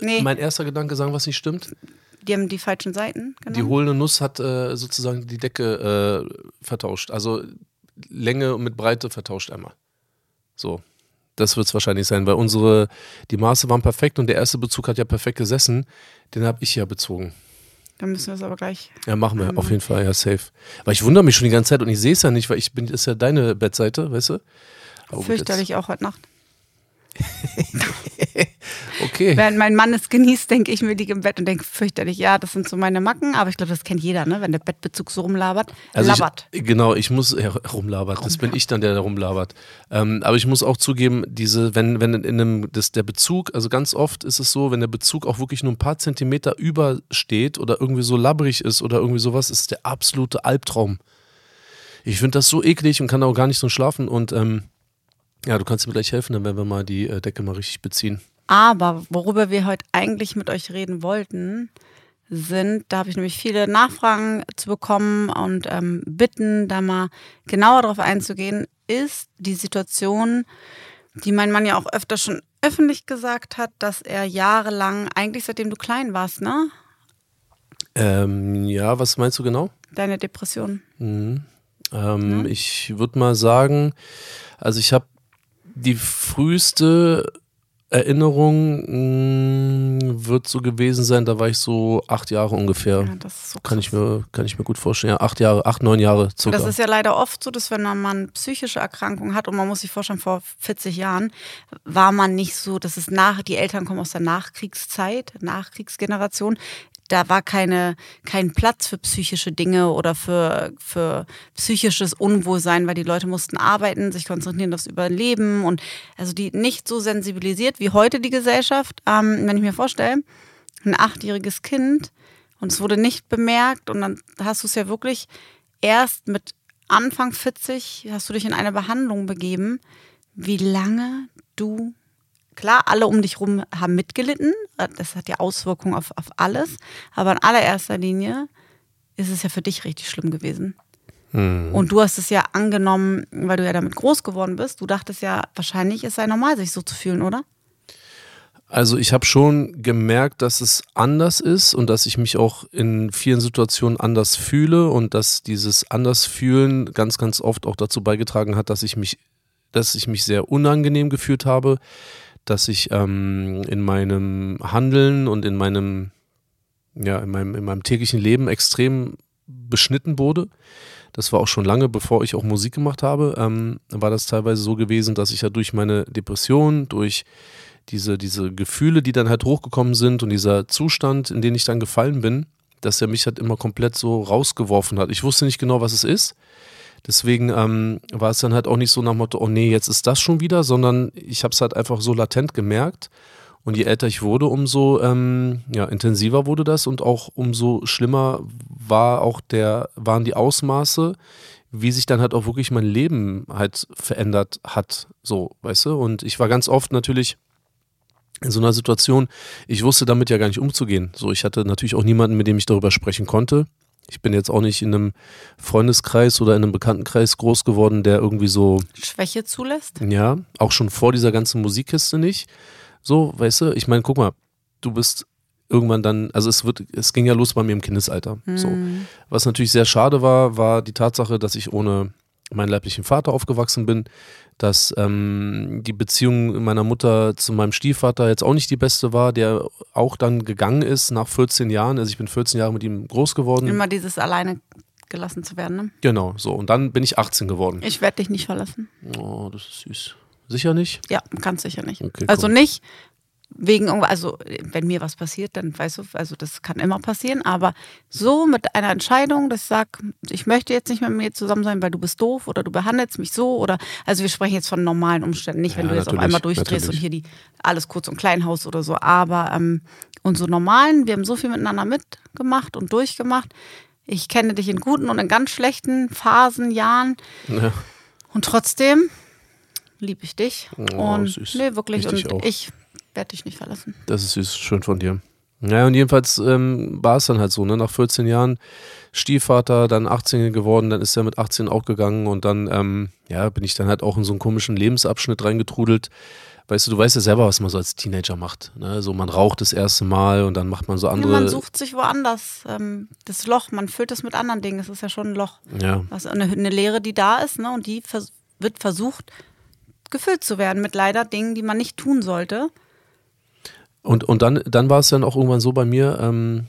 Nee. mein erster Gedanke sagen, was nicht stimmt? Die haben die falschen Seiten Die genommen. hohlende Nuss hat äh, sozusagen die Decke äh, vertauscht. Also Länge mit Breite vertauscht einmal. So. Das wird es wahrscheinlich sein, weil unsere, die Maße waren perfekt und der erste Bezug hat ja perfekt gesessen. Den habe ich ja bezogen. Dann müssen wir es aber gleich. Ja, machen wir, auf jeden Fall, ja, safe. Weil ich wundere mich schon die ganze Zeit und ich sehe es ja nicht, weil ich bin, ist ja deine Bettseite, weißt du? Aber gut, Fürchterlich auch heute Nacht. Okay. Während mein Mann es genießt, denke ich mir, liege im Bett und denke, fürchterlich, ja, das sind so meine Macken, aber ich glaube, das kennt jeder, ne? wenn der Bettbezug so rumlabert. Also labert. Ich, genau, ich muss ja, rumlabert. Das bin ich dann, der da rumlabert. Ähm, aber ich muss auch zugeben, diese, wenn, wenn in einem, das, der Bezug, also ganz oft ist es so, wenn der Bezug auch wirklich nur ein paar Zentimeter übersteht oder irgendwie so labbrig ist oder irgendwie sowas, ist der absolute Albtraum. Ich finde das so eklig und kann auch gar nicht so schlafen und ähm, ja, du kannst mir gleich helfen, dann werden wir mal die äh, Decke mal richtig beziehen. Aber worüber wir heute eigentlich mit euch reden wollten, sind, da habe ich nämlich viele Nachfragen zu bekommen und ähm, bitten, da mal genauer darauf einzugehen, ist die Situation, die mein Mann ja auch öfter schon öffentlich gesagt hat, dass er jahrelang, eigentlich seitdem du klein warst, ne? Ähm, ja, was meinst du genau? Deine Depression. Ähm, Ich würde mal sagen, also ich habe die früheste Erinnerung mh, wird so gewesen sein, da war ich so acht Jahre ungefähr. Ja, so Kann ich mir, kann ich mir gut vorstellen. Ja, acht Jahre, acht, neun Jahre circa. Das ist ja leider oft so, dass wenn man psychische Erkrankung hat und man muss sich vorstellen, vor 40 Jahren war man nicht so, dass es nach, die Eltern kommen aus der Nachkriegszeit, Nachkriegsgeneration. Da war keine, kein Platz für psychische Dinge oder für, für psychisches Unwohlsein, weil die Leute mussten arbeiten, sich konzentrieren aufs Überleben und also die nicht so sensibilisiert wie heute die Gesellschaft. Ähm, wenn ich mir vorstelle, ein achtjähriges Kind und es wurde nicht bemerkt und dann hast du es ja wirklich erst mit Anfang 40 hast du dich in eine Behandlung begeben, wie lange du, klar, alle um dich rum haben mitgelitten, das hat ja Auswirkungen auf, auf alles, aber in allererster Linie ist es ja für dich richtig schlimm gewesen. Und du hast es ja angenommen, weil du ja damit groß geworden bist. Du dachtest ja, wahrscheinlich ist es ja normal, sich so zu fühlen, oder? Also ich habe schon gemerkt, dass es anders ist und dass ich mich auch in vielen Situationen anders fühle und dass dieses Andersfühlen ganz, ganz oft auch dazu beigetragen hat, dass ich mich, dass ich mich sehr unangenehm gefühlt habe, dass ich ähm, in meinem Handeln und in meinem, ja, in meinem, in meinem täglichen Leben extrem beschnitten wurde. Das war auch schon lange, bevor ich auch Musik gemacht habe, ähm, war das teilweise so gewesen, dass ich ja durch meine Depression, durch diese, diese Gefühle, die dann halt hochgekommen sind und dieser Zustand, in den ich dann gefallen bin, dass er mich halt immer komplett so rausgeworfen hat. Ich wusste nicht genau, was es ist. Deswegen ähm, war es dann halt auch nicht so nach Motto, oh nee, jetzt ist das schon wieder, sondern ich habe es halt einfach so latent gemerkt. Und je älter ich wurde, umso ähm, ja, intensiver wurde das und auch umso schlimmer war auch der, waren die Ausmaße, wie sich dann halt auch wirklich mein Leben halt verändert hat. So, weißt du? Und ich war ganz oft natürlich in so einer Situation, ich wusste damit ja gar nicht umzugehen. So, ich hatte natürlich auch niemanden, mit dem ich darüber sprechen konnte. Ich bin jetzt auch nicht in einem Freundeskreis oder in einem Bekanntenkreis groß geworden, der irgendwie so, Schwäche zulässt? ja, auch schon vor dieser ganzen Musikkiste nicht. So, weißt du, ich meine, guck mal, du bist irgendwann dann, also es wird, es ging ja los bei mir im Kindesalter. So. Was natürlich sehr schade war, war die Tatsache, dass ich ohne meinen leiblichen Vater aufgewachsen bin, dass ähm, die Beziehung meiner Mutter zu meinem Stiefvater jetzt auch nicht die beste war, der auch dann gegangen ist nach 14 Jahren. Also ich bin 14 Jahre mit ihm groß geworden. Immer dieses alleine gelassen zu werden. Ne? Genau, so. Und dann bin ich 18 geworden. Ich werde dich nicht verlassen. Oh, das ist süß. Sicher nicht? Ja, ganz sicher nicht. Okay, also cool. nicht wegen irgendwas, also wenn mir was passiert, dann weißt du, also das kann immer passieren, aber so mit einer Entscheidung, dass ich sage, ich möchte jetzt nicht mehr mit mir zusammen sein, weil du bist doof oder du behandelst mich so oder, also wir sprechen jetzt von normalen Umständen, nicht wenn Ja, du jetzt auf einmal durchdrehst natürlich. und hier die alles kurz und Kleinhaus oder so, aber ähm, und so normalen, wir haben so viel miteinander mitgemacht und durchgemacht. Ich kenne dich in guten und in ganz schlechten Phasen, Jahren. Ja. Und trotzdem liebe ich dich. Oh, und süß. nee, wirklich. Ich dich und ich werde dich nicht verlassen. Das ist süß, schön von dir. Naja, und jedenfalls ähm, war es dann halt so, ne? Nach 14 Jahren Stiefvater, dann 18 geworden, dann ist er mit 18 auch gegangen und dann, ähm, ja, bin ich dann halt auch in so einen komischen Lebensabschnitt reingetrudelt. Weißt du, du weißt ja selber, was man so als Teenager macht. Ne? So, man raucht das erste Mal und dann macht man so andere. Ja, man sucht sich woanders ähm, das Loch, man füllt es mit anderen Dingen. Es ist ja schon ein Loch. Ja. Was, eine, eine Leere, die da ist, ne? Und die vers wird versucht, gefüllt zu werden mit leider Dingen, die man nicht tun sollte. Und, und dann, dann war es dann auch irgendwann so bei mir, ähm,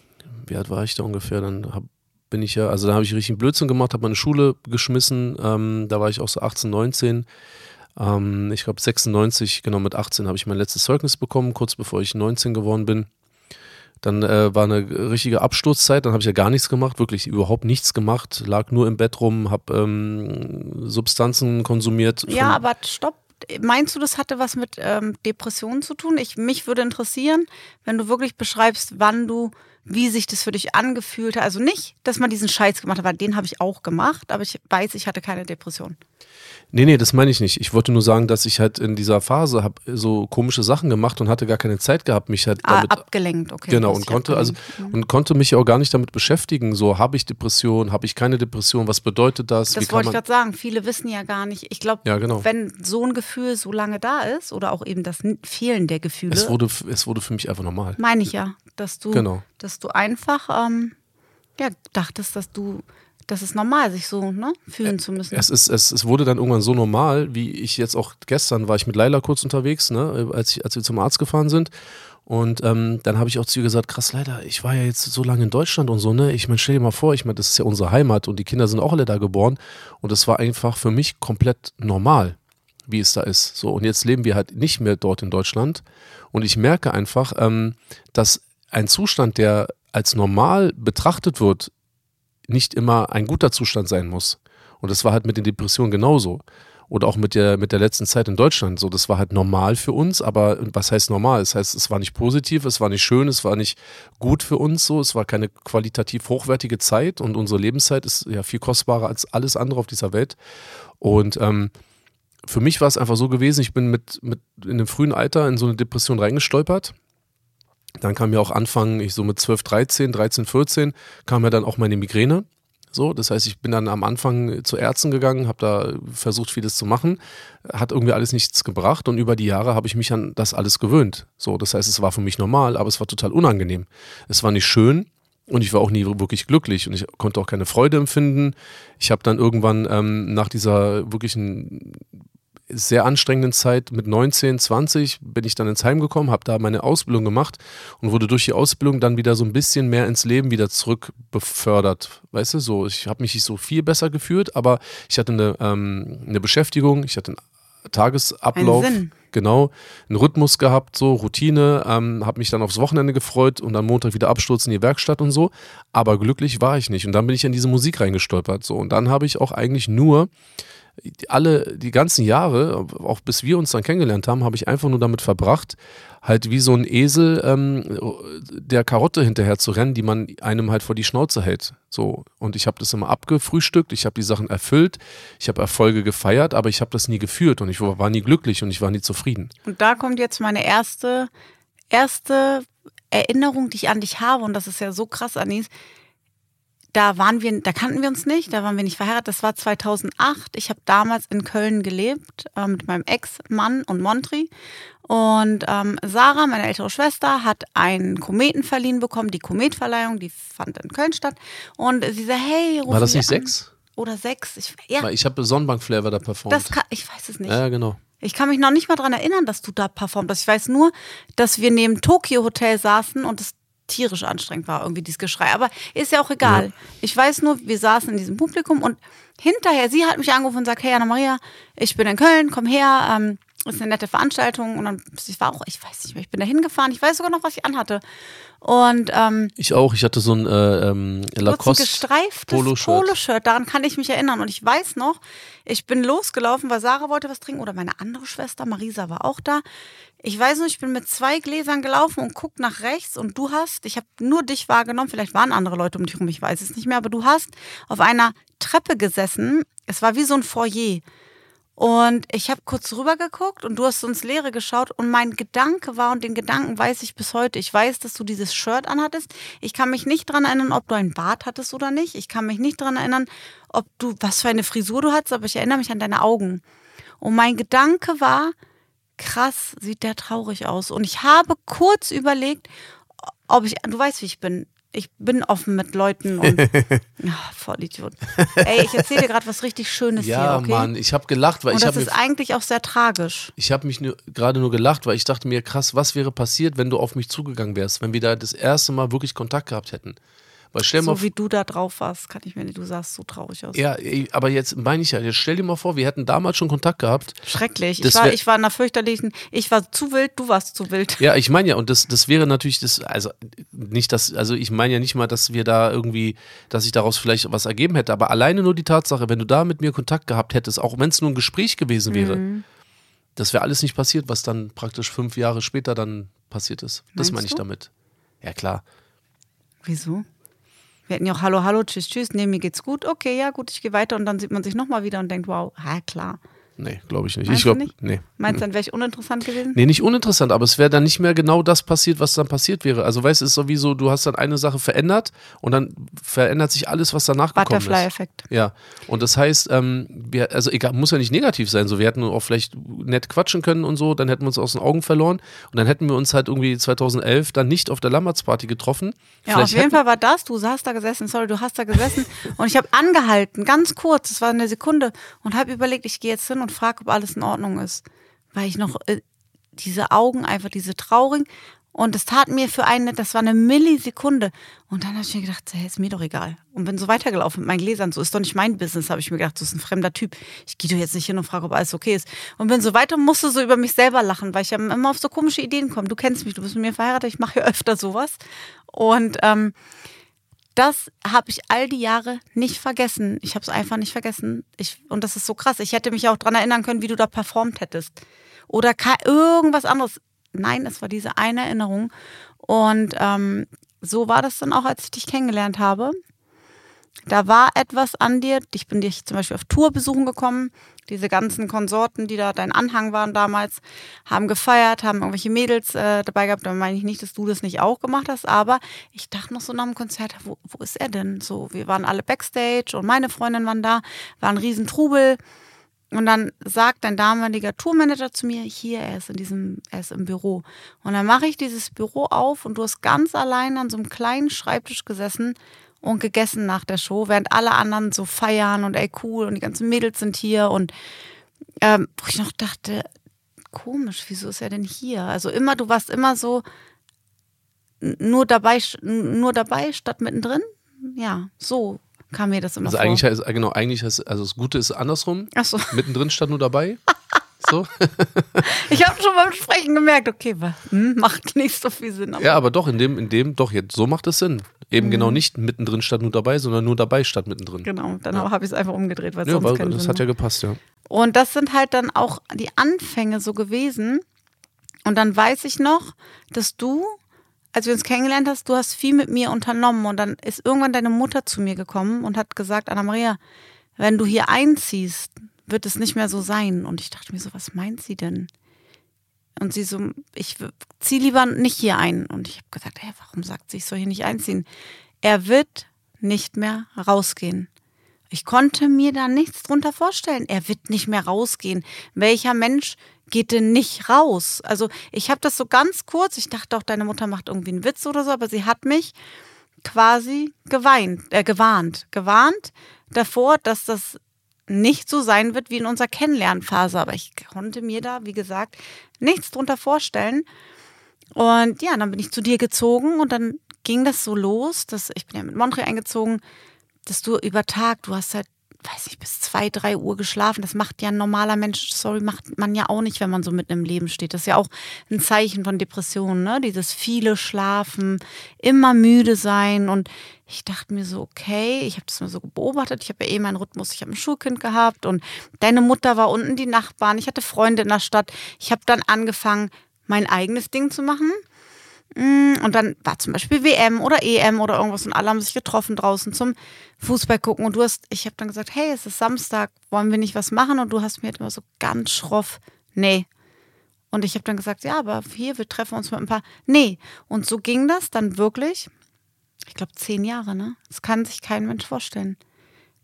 wie alt war ich da ungefähr? Dann hab, bin ich ja, also da habe ich richtig Blödsinn gemacht, habe meine Schule geschmissen, ähm, da war ich auch so 18, 19. Ähm, ich glaube 96, genau mit 18 habe ich mein letztes Zeugnis bekommen, kurz bevor ich 19 geworden bin. Dann äh, war eine richtige Absturzzeit, dann habe ich ja gar nichts gemacht, wirklich überhaupt nichts gemacht, lag nur im Bett rum, habe ähm, Substanzen konsumiert. Ja, aber stopp. Meinst du, das hatte was mit ähm, Depressionen zu tun? Ich, mich würde interessieren, wenn du wirklich beschreibst, wann du, wie sich das für dich angefühlt hat. Also nicht, dass man diesen Scheiß gemacht hat, weil den habe ich auch gemacht, aber ich weiß, ich hatte keine Depression. Nee, nee, das meine ich nicht. Ich wollte nur sagen, dass ich halt in dieser Phase habe so komische Sachen gemacht und hatte gar keine Zeit gehabt, mich halt Ah, damit abgelenkt, okay. Genau, und konnte, also, abgelenkt. und konnte mich auch gar nicht damit beschäftigen. So, habe ich Depression, habe ich keine Depression, was bedeutet das? Das wollte ich gerade sagen. Viele wissen ja gar nicht. Ich glaube, Ja, genau. wenn so ein Gefühl so lange da ist oder auch eben das Fehlen der Gefühle, es, wurde, es wurde für mich einfach normal. meine ich ja, dass du, Genau. dass du einfach ähm, ja, dachtest, dass du, das ist normal, sich so ne, fühlen zu müssen. Es, ist, es, es wurde dann irgendwann so normal, wie ich jetzt auch gestern war ich mit Laila kurz unterwegs, ne, als, ich, als wir zum Arzt gefahren sind. Und ähm, dann habe ich auch zu ihr gesagt, krass, leider, ich war ja jetzt so lange in Deutschland und so, ne? Ich meine, stell dir mal vor, ich meine, das ist ja unsere Heimat und die Kinder sind auch alle da geboren. Und das war einfach für mich komplett normal, wie es da ist. So, und jetzt leben wir halt nicht mehr dort in Deutschland. Und ich merke einfach, ähm, dass ein Zustand, der als normal betrachtet wird, nicht immer ein guter Zustand sein muss. Und das war halt mit den Depressionen genauso. Oder auch mit der, mit der letzten Zeit in Deutschland. So, das war halt normal für uns, aber was heißt normal? Das heißt, es war nicht positiv, es war nicht schön, es war nicht gut für uns so, es war keine qualitativ hochwertige Zeit und unsere Lebenszeit ist ja viel kostbarer als alles andere auf dieser Welt. Und ähm, für mich war es einfach so gewesen, ich bin mit, mit in einem frühen Alter in so eine Depression reingestolpert. Dann kam ja auch Anfang, ich so mit 12, 13, 13, 14, kam ja dann auch meine Migräne. So, das heißt, ich bin dann am Anfang zu Ärzten gegangen, habe da versucht, vieles zu machen, hat irgendwie alles nichts gebracht und über die Jahre habe ich mich an das alles gewöhnt. So, das heißt, es war für mich normal, aber es war total unangenehm. Es war nicht schön und ich war auch nie wirklich glücklich und ich konnte auch keine Freude empfinden. Ich habe dann irgendwann ähm, nach dieser wirklichen sehr anstrengenden Zeit mit 19, 20 bin ich dann ins Heim gekommen, habe da meine Ausbildung gemacht und wurde durch die Ausbildung dann wieder so ein bisschen mehr ins Leben wieder zurück befördert. Weißt du, so, ich habe mich nicht so viel besser gefühlt, aber ich hatte eine, ähm, eine Beschäftigung, ich hatte einen Tagesablauf. Einen Sinn. Genau, einen Rhythmus gehabt, so Routine, ähm, habe mich dann aufs Wochenende gefreut und am Montag wieder Absturz in die Werkstatt und so. Aber glücklich war ich nicht. Und dann bin ich in diese Musik reingestolpert. So. Und dann habe ich auch eigentlich nur alle, die ganzen Jahre, auch bis wir uns dann kennengelernt haben, habe ich einfach nur damit verbracht, halt wie so ein Esel ähm, der Karotte hinterher zu rennen, die man einem halt vor die Schnauze hält. So. Und ich habe das immer abgefrühstückt, ich habe die Sachen erfüllt, ich habe Erfolge gefeiert, aber ich habe das nie geführt und ich war nie glücklich und ich war nie zufrieden. Und da kommt jetzt meine erste, erste Erinnerung, die ich an dich habe, und das ist ja so krass, Anis. Da waren wir, da kannten wir uns nicht, da waren wir nicht verheiratet. Das war 2008. Ich habe damals in Köln gelebt äh, mit meinem Ex-Mann und Montri. Und ähm, Sarah, meine ältere Schwester, hat einen Kometen verliehen bekommen. Die Kometverleihung, die fand in Köln statt. Und sie sagt, hey, ruf War das nicht an. sechs? Oder sechs? Ich, ja, ich habe Sonnenbank-Flavor da performt. das kann, ich weiß es nicht. ja, genau. Ich kann mich noch nicht mal dran erinnern, dass du da performt hast. Ich weiß nur, dass wir neben Tokyo Hotel saßen und es tierisch anstrengend war, irgendwie dieses Geschrei. Aber ist ja auch egal. Ja. Ich weiß nur, wir saßen in diesem Publikum und hinterher, sie hat mich angerufen und sagt, hey Anna-Maria, ich bin in Köln, komm her, ähm, ist eine nette Veranstaltung. Und dann, ich war auch, ich weiß nicht mehr, ich bin da hingefahren, ich weiß sogar noch, was ich anhatte. Und ähm, Ich auch, ich hatte so ein äh, ähm, Lacoste gestreiftes Poloshirt. Poloshirt. Daran kann ich mich erinnern. Und ich weiß noch, ich bin losgelaufen, weil Sarah wollte was trinken oder meine andere Schwester, Marisa, war auch da. Ich weiß noch, ich bin mit zwei Gläsern gelaufen und guck nach rechts und du hast, ich habe nur dich wahrgenommen, vielleicht waren andere Leute um dich rum, ich weiß es nicht mehr, aber du hast auf einer Treppe gesessen. Es war wie so ein Foyer. Und ich habe kurz rüber geguckt und du hast ins Leere geschaut und mein Gedanke war, und den Gedanken weiß ich bis heute, ich weiß, dass du dieses Shirt anhattest. Ich kann mich nicht dran erinnern, ob du einen Bart hattest oder nicht. Ich kann mich nicht dran erinnern, ob du, was für eine Frisur du hattest, aber ich erinnere mich an deine Augen. Und mein Gedanke war, krass, sieht der traurig aus. Und ich habe kurz überlegt, ob ich, du weißt, wie ich bin. Ich bin offen mit Leuten und ja, Vollidiot. Ey, ich erzähle dir gerade was richtig Schönes Ja, hier, okay? Mann, ich habe gelacht, weil und ich das habe ist eigentlich auch sehr tragisch. ich habe mich gerade nur gelacht, weil ich dachte mir, krass, was wäre passiert, wenn du auf mich zugegangen wärst, wenn wir da das erste Mal wirklich Kontakt gehabt hätten. Weil stell mal So wie du da drauf warst, kann ich mir nicht, du sahst so traurig aus. Ja, aber jetzt meine ich ja, jetzt stell dir mal vor, wir hätten damals schon Kontakt gehabt. Schrecklich. Ich war, ich war in einer fürchterlichen, ich war zu wild, du warst zu wild. Ja, ich meine ja, und das, das wäre natürlich das, also nicht das, also ich meine ja nicht mal, dass wir da irgendwie, dass ich daraus vielleicht was ergeben hätte, aber alleine nur die Tatsache, wenn du da mit mir Kontakt gehabt hättest, auch wenn es nur ein Gespräch gewesen wäre, Mhm. das wäre alles nicht passiert, was dann praktisch fünf Jahre später dann passiert ist. Das meine ich du? damit. Ja, klar. Wieso? Wir hätten ja auch Hallo, Hallo, Tschüss, Tschüss, nee, mir geht's gut, okay, ja, gut, ich gehe weiter und dann sieht man sich nochmal wieder und denkt, wow, ja, klar. Nee, glaube ich nicht. Meinst ich du glaube, nee. Meinst du, dann wäre ich uninteressant gewesen? Nee, nicht uninteressant, aber es wäre dann nicht mehr genau das passiert, was dann passiert wäre. Also weißt du, es ist sowieso, du hast dann eine Sache verändert und dann verändert sich alles, was danach gekommen ist. Butterfly-Effekt. Ja, und das heißt, ähm, wir, also egal, muss ja nicht negativ sein, so wir hätten auch vielleicht nett quatschen können und so, dann hätten wir uns aus den Augen verloren und dann hätten wir uns halt irgendwie 2011 dann nicht auf der Lammertsparty getroffen. Ja, Vielleicht auf jeden Fall war das, du hast da gesessen, sorry, du hast da gesessen und ich habe angehalten, ganz kurz, es war eine Sekunde und habe überlegt, ich gehe jetzt hin und frage, ob alles in Ordnung ist, weil ich noch äh, diese Augen einfach, diese traurigen. Und es tat mir für eine, das war eine Millisekunde. Und dann habe ich mir gedacht, hey, ist mir doch egal. Und bin so weitergelaufen mit meinen Gläsern, so ist doch nicht mein Business, habe ich mir gedacht, so ist ein fremder Typ, ich gehe doch jetzt nicht hin und frage, ob alles okay ist. Und bin so weiter und musste so über mich selber lachen, weil ich immer auf so komische Ideen komme, du kennst mich, du bist mit mir verheiratet, ich mache ja öfter sowas. Und ähm, das habe ich all die Jahre nicht vergessen. Ich habe es einfach nicht vergessen. Ich, und das ist so krass. Ich hätte mich auch daran erinnern können, wie du da performt hättest. Oder irgendwas anderes. Nein, es war diese eine Erinnerung. Und ähm, so war das dann auch, als ich dich kennengelernt habe. Da war etwas an dir. Ich bin dich zum Beispiel auf Tour besuchen gekommen. Diese ganzen Konsorten, die da dein Anhang waren damals, haben gefeiert, haben irgendwelche Mädels äh, dabei gehabt. Da meine ich nicht, dass du das nicht auch gemacht hast, aber ich dachte noch so nach dem Konzert, wo, wo ist er denn? So, wir waren alle Backstage und meine Freundin waren da, war ein Riesentrubel. Und dann sagt dein damaliger Tourmanager zu mir, hier, er ist in diesem, er ist im Büro. Und dann mache ich dieses Büro auf und du hast ganz allein an so einem kleinen Schreibtisch gesessen und gegessen nach der Show, während alle anderen so feiern und ey cool und die ganzen Mädels sind hier und ähm, wo ich noch dachte, komisch, wieso ist er denn hier? Also immer, du warst immer so nur dabei, nur dabei statt mittendrin. Ja, so kam mir das immer Also vor. eigentlich heißt, genau, eigentlich heißt, also das Gute ist andersrum. Ach so. Mittendrin stand nur dabei. So. Ich habe schon beim Sprechen gemerkt, okay, hm, macht nicht so viel Sinn. Aber Ja, aber doch, in dem, in dem, doch, jetzt, so macht es Sinn. Eben Mhm. genau nicht mittendrin statt nur dabei, sondern nur dabei statt mittendrin. Genau, dann habe ich es einfach umgedreht, weil Ja, sonst keinen das Sinn hat ja gepasst, ja. Und das sind halt dann auch die Anfänge so gewesen. Und dann weiß ich noch, dass du, als wir uns kennengelernt hast, du hast viel mit mir unternommen. Und dann ist irgendwann deine Mutter zu mir gekommen und hat gesagt, Anna-Maria, wenn du hier einziehst, wird es nicht mehr so sein. Und ich dachte mir so, was meint sie denn? Und sie so, ich zieh lieber nicht hier ein. Und ich habe gesagt, hey, warum sagt sie, ich soll hier nicht einziehen? Er wird nicht mehr rausgehen. Ich konnte mir da nichts drunter vorstellen. Er wird nicht mehr rausgehen. Welcher Mensch geht denn nicht raus? Also ich habe das so ganz kurz, ich dachte auch, deine Mutter macht irgendwie einen Witz oder so, aber sie hat mich quasi geweint, äh, gewarnt, gewarnt davor, dass das nicht so sein wird wie in unserer Kennenlernphase. Aber ich konnte mir da, wie gesagt, nichts drunter vorstellen. Und ja, dann bin ich zu dir gezogen und dann ging das so los, dass ich bin ja mit Montreal eingezogen, dass du über Tag, du hast halt, weiß nicht, bis zwei, drei Uhr geschlafen. Das macht ja ein normaler Mensch, sorry, macht man ja auch nicht, wenn man so mitten im Leben steht. Das ist ja auch ein Zeichen von Depressionen, ne? Dieses viele Schlafen, immer müde sein. Und ich dachte mir so, okay, ich habe das mal so beobachtet. Ich habe ja eh meinen Rhythmus, ich habe ein Schulkind gehabt und deine Mutter war unten die Nachbarn. Ich hatte Freunde in der Stadt. Ich habe dann angefangen, mein eigenes Ding zu machen. Mm, Und dann war zum Beispiel WM oder EM oder irgendwas und alle haben sich getroffen draußen zum Fußball gucken. Und du hast, ich habe dann gesagt, hey, es ist Samstag, wollen wir nicht was machen? Und du hast mir halt immer so ganz schroff, nee. Und ich habe dann gesagt, ja, aber hier, wir treffen uns mit ein paar. Nee. Und so ging das dann wirklich, ich glaube, zehn Jahre, ne? Das kann sich kein Mensch vorstellen.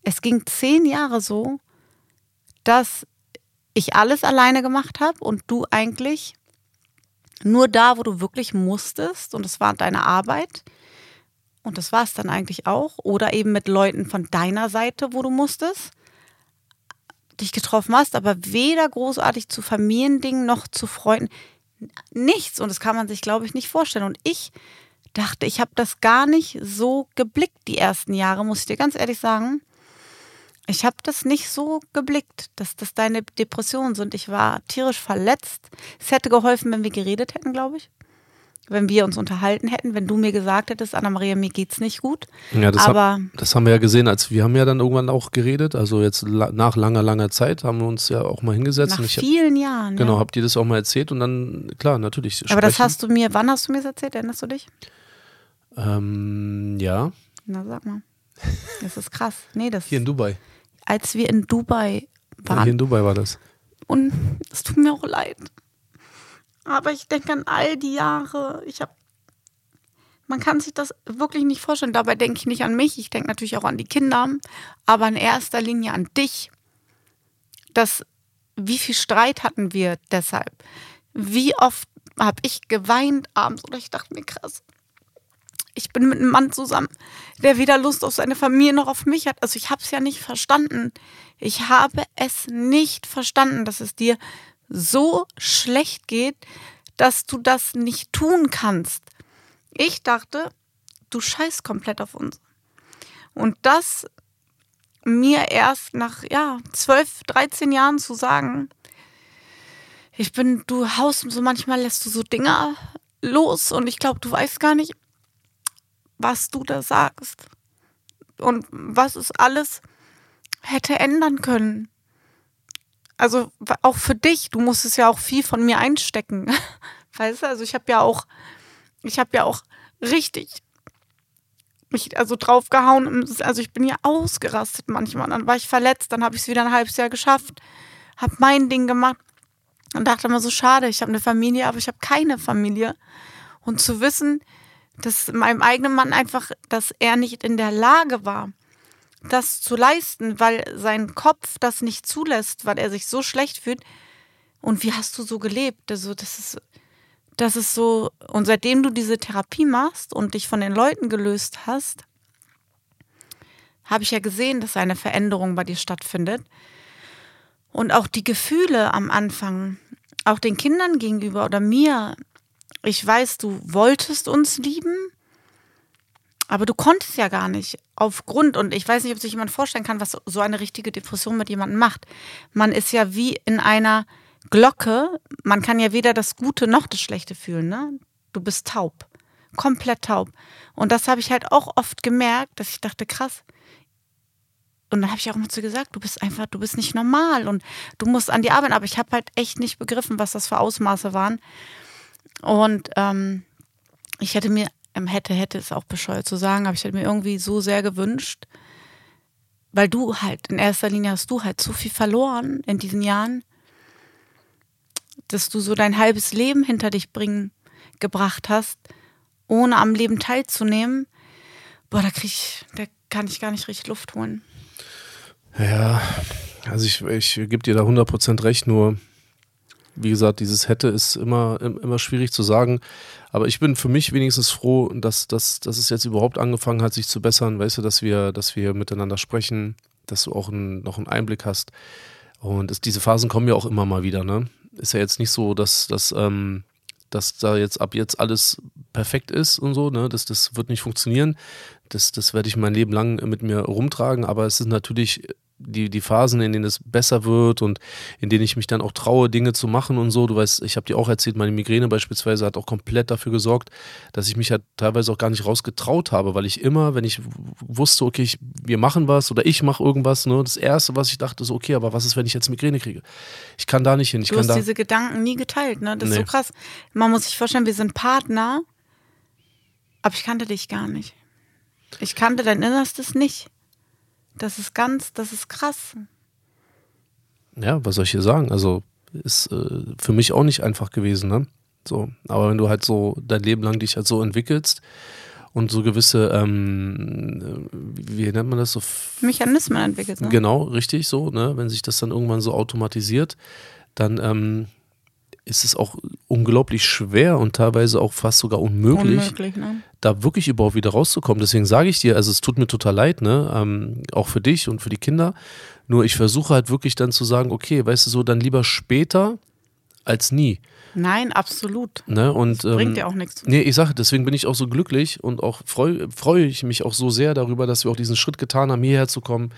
Es ging zehn Jahre so, dass ich alles alleine gemacht habe und du eigentlich nur da, wo du wirklich musstest und es war deine Arbeit. Und das war es dann eigentlich auch. Oder eben mit Leuten von deiner Seite, wo du musstest, dich getroffen hast, aber weder großartig zu Familiendingen noch zu Freunden, nichts. Und das kann man sich, glaube ich, nicht vorstellen. Und ich dachte, ich habe das gar nicht so geblickt die ersten Jahre, muss ich dir ganz ehrlich sagen. Ich habe das nicht so geblickt, dass das deine Depressionen sind. Ich war tierisch verletzt. Es hätte geholfen, wenn wir geredet hätten, glaube ich. Wenn wir uns unterhalten hätten, wenn du mir gesagt hättest, Anna-Maria, mir geht's nicht gut. Ja, das, Aber hab, das haben wir ja gesehen, als wir haben ja dann irgendwann auch geredet. Also jetzt nach langer, langer Zeit haben wir uns ja auch mal hingesetzt. nach ich hab, vielen Jahren. genau, ja. habt ihr das auch mal erzählt und dann, klar, natürlich. Aber das sprechen. hast du mir, wann hast du mir das erzählt? Erinnerst du dich? Ähm, ja, Na, sag mal. Das ist krass. Nee, das hier in Dubai. Als wir in Dubai Ja, waren. hier in Dubai war das. Und es tut mir auch leid. Aber ich denke an all die Jahre. Ich habe. Man kann sich das wirklich nicht vorstellen. Dabei denke ich nicht an mich. Ich denke natürlich auch an die Kinder. Aber in erster Linie an dich. Das, wie viel Streit hatten wir deshalb? Wie oft habe ich geweint abends oder ich dachte mir krass. Ich bin mit einem Mann zusammen, der weder Lust auf seine Familie noch auf mich hat. Also ich habe es ja nicht verstanden. Ich habe es nicht verstanden, dass es dir so schlecht geht, dass du das nicht tun kannst. Ich dachte, du scheißt komplett auf uns. Und das mir erst nach ja, 12, 13 Jahren zu sagen, ich bin, du haust so manchmal lässt du so Dinger los und ich glaube, du weißt gar nicht, was du da sagst. Und was es alles hätte ändern können. Also auch für dich, du musstest ja auch viel von mir einstecken. Weißt du, also ich habe ja auch, ich habe ja auch richtig mich also draufgehauen. Also ich bin ja ausgerastet manchmal. Dann war ich verletzt, dann habe ich es wieder ein halbes Jahr geschafft, habe mein Ding gemacht und dachte immer so schade, ich habe eine Familie, aber ich habe keine Familie. Und zu wissen, dass meinem eigenen Mann einfach, dass er nicht in der Lage war, das zu leisten, weil sein Kopf das nicht zulässt, weil er sich so schlecht fühlt. Und wie hast du so gelebt? Also das ist, das ist so. Und seitdem du diese Therapie machst und dich von den Leuten gelöst hast, habe ich ja gesehen, dass eine Veränderung bei dir stattfindet. Und auch die Gefühle am Anfang, auch den Kindern gegenüber oder mir. Ich weiß, du wolltest uns lieben, aber du konntest ja gar nicht. Aufgrund, und ich weiß nicht, ob sich jemand vorstellen kann, was so eine richtige Depression mit jemandem macht. Man ist ja wie in einer Glocke. Man kann ja weder das Gute noch das Schlechte fühlen. Ne? Du bist taub. Komplett taub. Und das habe ich halt auch oft gemerkt, dass ich dachte, krass. Und dann habe ich auch immer zu gesagt, du bist einfach, du bist nicht normal und du musst an die arbeiten. Aber ich habe halt echt nicht begriffen, was das für Ausmaße waren. Und ähm, ich hätte mir ähm, hätte, hätte es auch bescheuert zu sagen, aber ich hätte mir irgendwie so sehr gewünscht, weil du halt, in erster Linie hast du halt so viel verloren in diesen Jahren, dass du so dein halbes Leben hinter dich bringen gebracht hast, ohne am Leben teilzunehmen. Boah, da krieg ich, da kann ich gar nicht richtig Luft holen. Ja, also ich, ich gebe dir da 100% recht, nur wie gesagt, dieses hätte ist immer, immer schwierig zu sagen. Aber ich bin für mich wenigstens froh, dass, dass, dass es jetzt überhaupt angefangen hat, sich zu bessern. Weißt du, dass wir, dass wir miteinander sprechen, dass du auch ein, noch einen Einblick hast. Und es, diese Phasen kommen ja auch immer mal wieder. Ne? Ist ja jetzt nicht so, dass, dass, ähm, dass da jetzt ab jetzt alles perfekt ist und so. Ne? Das, das wird nicht funktionieren. Das, das werde ich mein Leben lang mit mir rumtragen. Aber es ist natürlich die, die Phasen, in denen es besser wird und in denen ich mich dann auch traue, Dinge zu machen und so. Du weißt, ich habe dir auch erzählt, meine Migräne beispielsweise hat auch komplett dafür gesorgt, dass ich mich halt teilweise auch gar nicht rausgetraut habe, weil ich immer, wenn ich wusste, okay, ich, wir machen was oder ich mache irgendwas, ne, das Erste, was ich dachte, so, okay, aber was ist, wenn ich jetzt Migräne kriege? Ich kann da nicht hin. Ich du kann hast da diese Gedanken nie geteilt, ne? Das ist Nee. so krass. Man muss sich vorstellen, wir sind Partner Aber ich kannte dich gar nicht. Ich kannte dein Innerstes nicht. Das ist ganz, das ist krass. Ja, was soll ich hier sagen? Also ist äh, für mich auch nicht einfach gewesen, ne? So, aber wenn du halt so dein Leben lang dich halt so entwickelst und so gewisse, ähm, wie nennt man das so? Mechanismen entwickelt, ne? Genau, richtig so, ne? Wenn sich das dann irgendwann so automatisiert, dann ähm, ist es auch unglaublich schwer und teilweise auch fast sogar unmöglich, Unmöglich, ne? da wirklich überhaupt wieder rauszukommen. Deswegen sage ich dir, also es tut mir total leid, ne? Ähm, auch für dich und für die Kinder. Nur ich versuche halt wirklich dann zu sagen, okay, weißt du so, dann lieber später als nie. Nein, absolut. Ne? Und, ähm, Bringt ja auch nichts. Nee, ich sage, deswegen bin ich auch so glücklich und auch freue freu ich mich auch so sehr darüber, dass wir auch diesen Schritt getan haben, hierher zu kommen,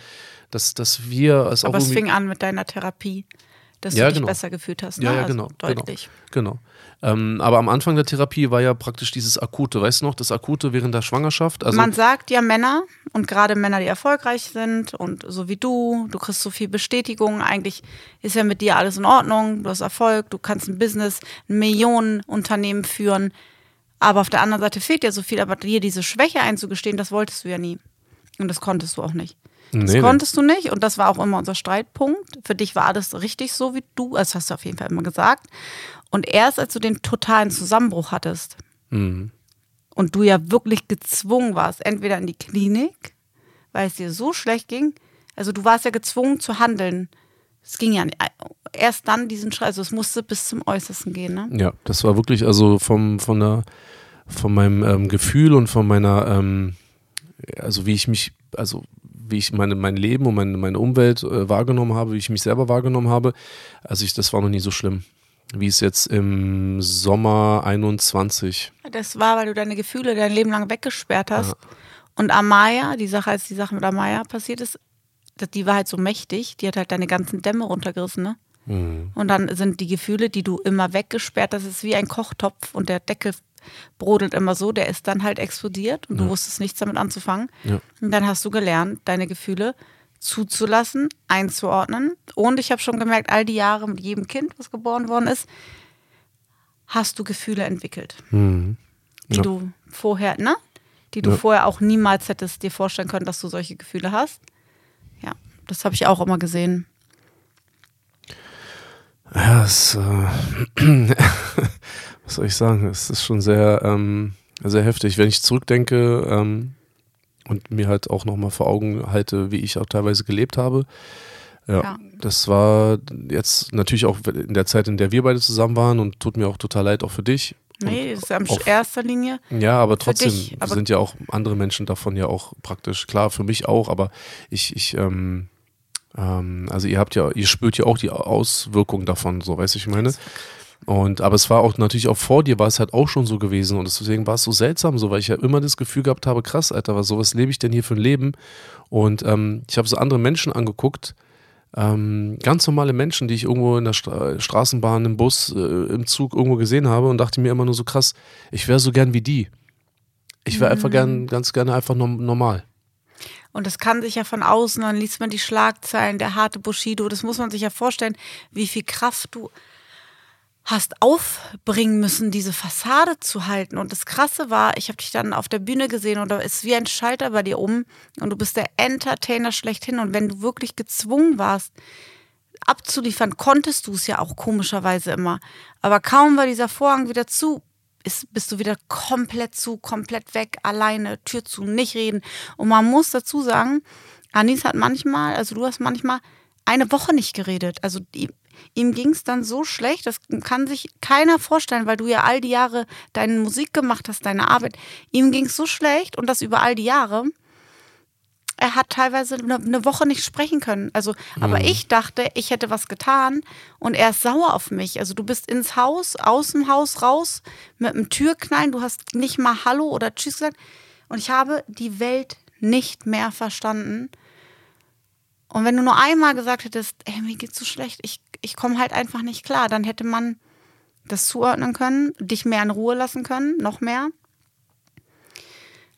dass, dass wir es auch Aber es fing an mit deiner Therapie, dass Ja, du dich genau. besser gefühlt hast. Ne? Ja, ja, also genau, Deutlich. Genau. Ähm, aber am Anfang der Therapie war ja praktisch dieses Akute, weißt du noch, das Akute während der Schwangerschaft. Also, Man sagt ja Männer und gerade Männer, die erfolgreich sind und so wie du, du kriegst so viel Bestätigung. Eigentlich ist ja mit dir alles in Ordnung, du hast Erfolg, du kannst ein Business, ein Millionenunternehmen führen. Aber auf der anderen Seite fehlt ja so viel. Aber dir diese Schwäche einzugestehen, das wolltest du ja nie. Und das konntest du auch nicht. Das Nee, konntest du nicht und das war auch immer unser Streitpunkt. Für dich war alles richtig so wie du, das hast du auf jeden Fall immer gesagt. Und erst als du den totalen Zusammenbruch hattest Mhm. und du ja wirklich gezwungen warst, entweder in die Klinik, weil es dir so schlecht ging, also du warst ja gezwungen zu handeln. Es ging ja nicht. erst dann diesen Schritt, also es musste bis zum Äußersten gehen, ne? Ja, das war wirklich, also vom, von, der, von meinem ähm, Gefühl und von meiner, ähm, also wie ich mich, also wie ich meine, mein Leben und meine, meine Umwelt äh, wahrgenommen habe, wie ich mich selber wahrgenommen habe, also ich, das war noch nie so schlimm, wie es jetzt im Sommer 21. Das war, weil du deine Gefühle dein Leben lang weggesperrt hast. Ja. Und Amaya, die Sache, als die Sache mit Amaya passiert ist, die war halt so mächtig, die hat halt deine ganzen Dämme runtergerissen, ne? Mhm. Und dann sind die Gefühle, die du immer weggesperrt hast, ist wie ein Kochtopf und der Deckel brodelt immer so, der ist dann halt explodiert und du wusstest nichts damit anzufangen. Ja. Und dann hast du gelernt, deine Gefühle zuzulassen, einzuordnen. Und ich habe schon gemerkt, all die Jahre mit jedem Kind, was geboren worden ist, hast du Gefühle entwickelt, Mhm. die Ja. du vorher, ne? Die du Ja. vorher auch niemals hättest dir vorstellen können, dass du solche Gefühle hast. Ja, das habe ich auch immer gesehen. Ja, es, äh, was soll ich sagen? Es ist schon sehr, ähm, sehr heftig. Wenn ich zurückdenke ähm, und mir halt auch nochmal vor Augen halte, wie ich auch teilweise gelebt habe. Ja, Ja. das war jetzt natürlich auch in der Zeit, in der wir beide zusammen waren und tut mir auch total leid, auch für dich. Nee, das ist in erster Linie. ja, aber trotzdem dich, aber- sind ja auch andere Menschen davon ja auch praktisch, klar, für mich auch, aber ich, ich, ähm, ähm, also ihr habt ja, ihr spürt ja auch die Auswirkungen davon, so weißt du, ich meine. Und aber es war auch natürlich auch vor dir war es halt auch schon so gewesen und deswegen war es so seltsam so, weil ich ja immer das Gefühl gehabt habe, krass, Alter, was sowas lebe ich denn hier für ein Leben? Und ähm, ich habe so andere Menschen angeguckt, ähm, ganz normale Menschen, die ich irgendwo in der Stra Straßenbahn, im Bus, äh, im Zug irgendwo gesehen habe und dachte mir immer nur so krass, ich wäre so gern wie die. Ich wäre einfach gern, ganz gerne einfach norm- normal. Und das kann sich ja von außen, dann liest man die Schlagzeilen, der harte Bushido, das muss man sich ja vorstellen, wie viel Kraft du hast aufbringen müssen, diese Fassade zu halten. Und das Krasse war, ich habe dich dann auf der Bühne gesehen und da ist wie ein Schalter bei dir um und du bist der Entertainer schlechthin. Und wenn du wirklich gezwungen warst, abzuliefern, konntest du es ja auch komischerweise immer. Aber kaum war dieser Vorhang wieder zu, ist, bist du wieder komplett zu, komplett weg, alleine, Tür zu, nicht reden. Und man muss dazu sagen, Anis hat manchmal, also du hast manchmal eine Woche nicht geredet. Also ihm, ihm ging es dann so schlecht, das kann sich keiner vorstellen, weil du ja all die Jahre deine Musik gemacht hast, deine Arbeit. Ihm ging es so schlecht und das über all die Jahre. Er hat teilweise eine, eine Woche nicht sprechen können. Also, aber ich dachte, ich hätte was getan und er ist sauer auf mich. Also du bist ins Haus, aus dem Haus raus mit einem Türknallen. Du hast nicht mal Hallo oder Tschüss gesagt. Und ich habe die Welt nicht mehr verstanden. Und wenn du nur einmal gesagt hättest, ey, mir geht's so schlecht, ich, ich komme halt einfach nicht klar, dann hätte man das zuordnen können, dich mehr in Ruhe lassen können, noch mehr.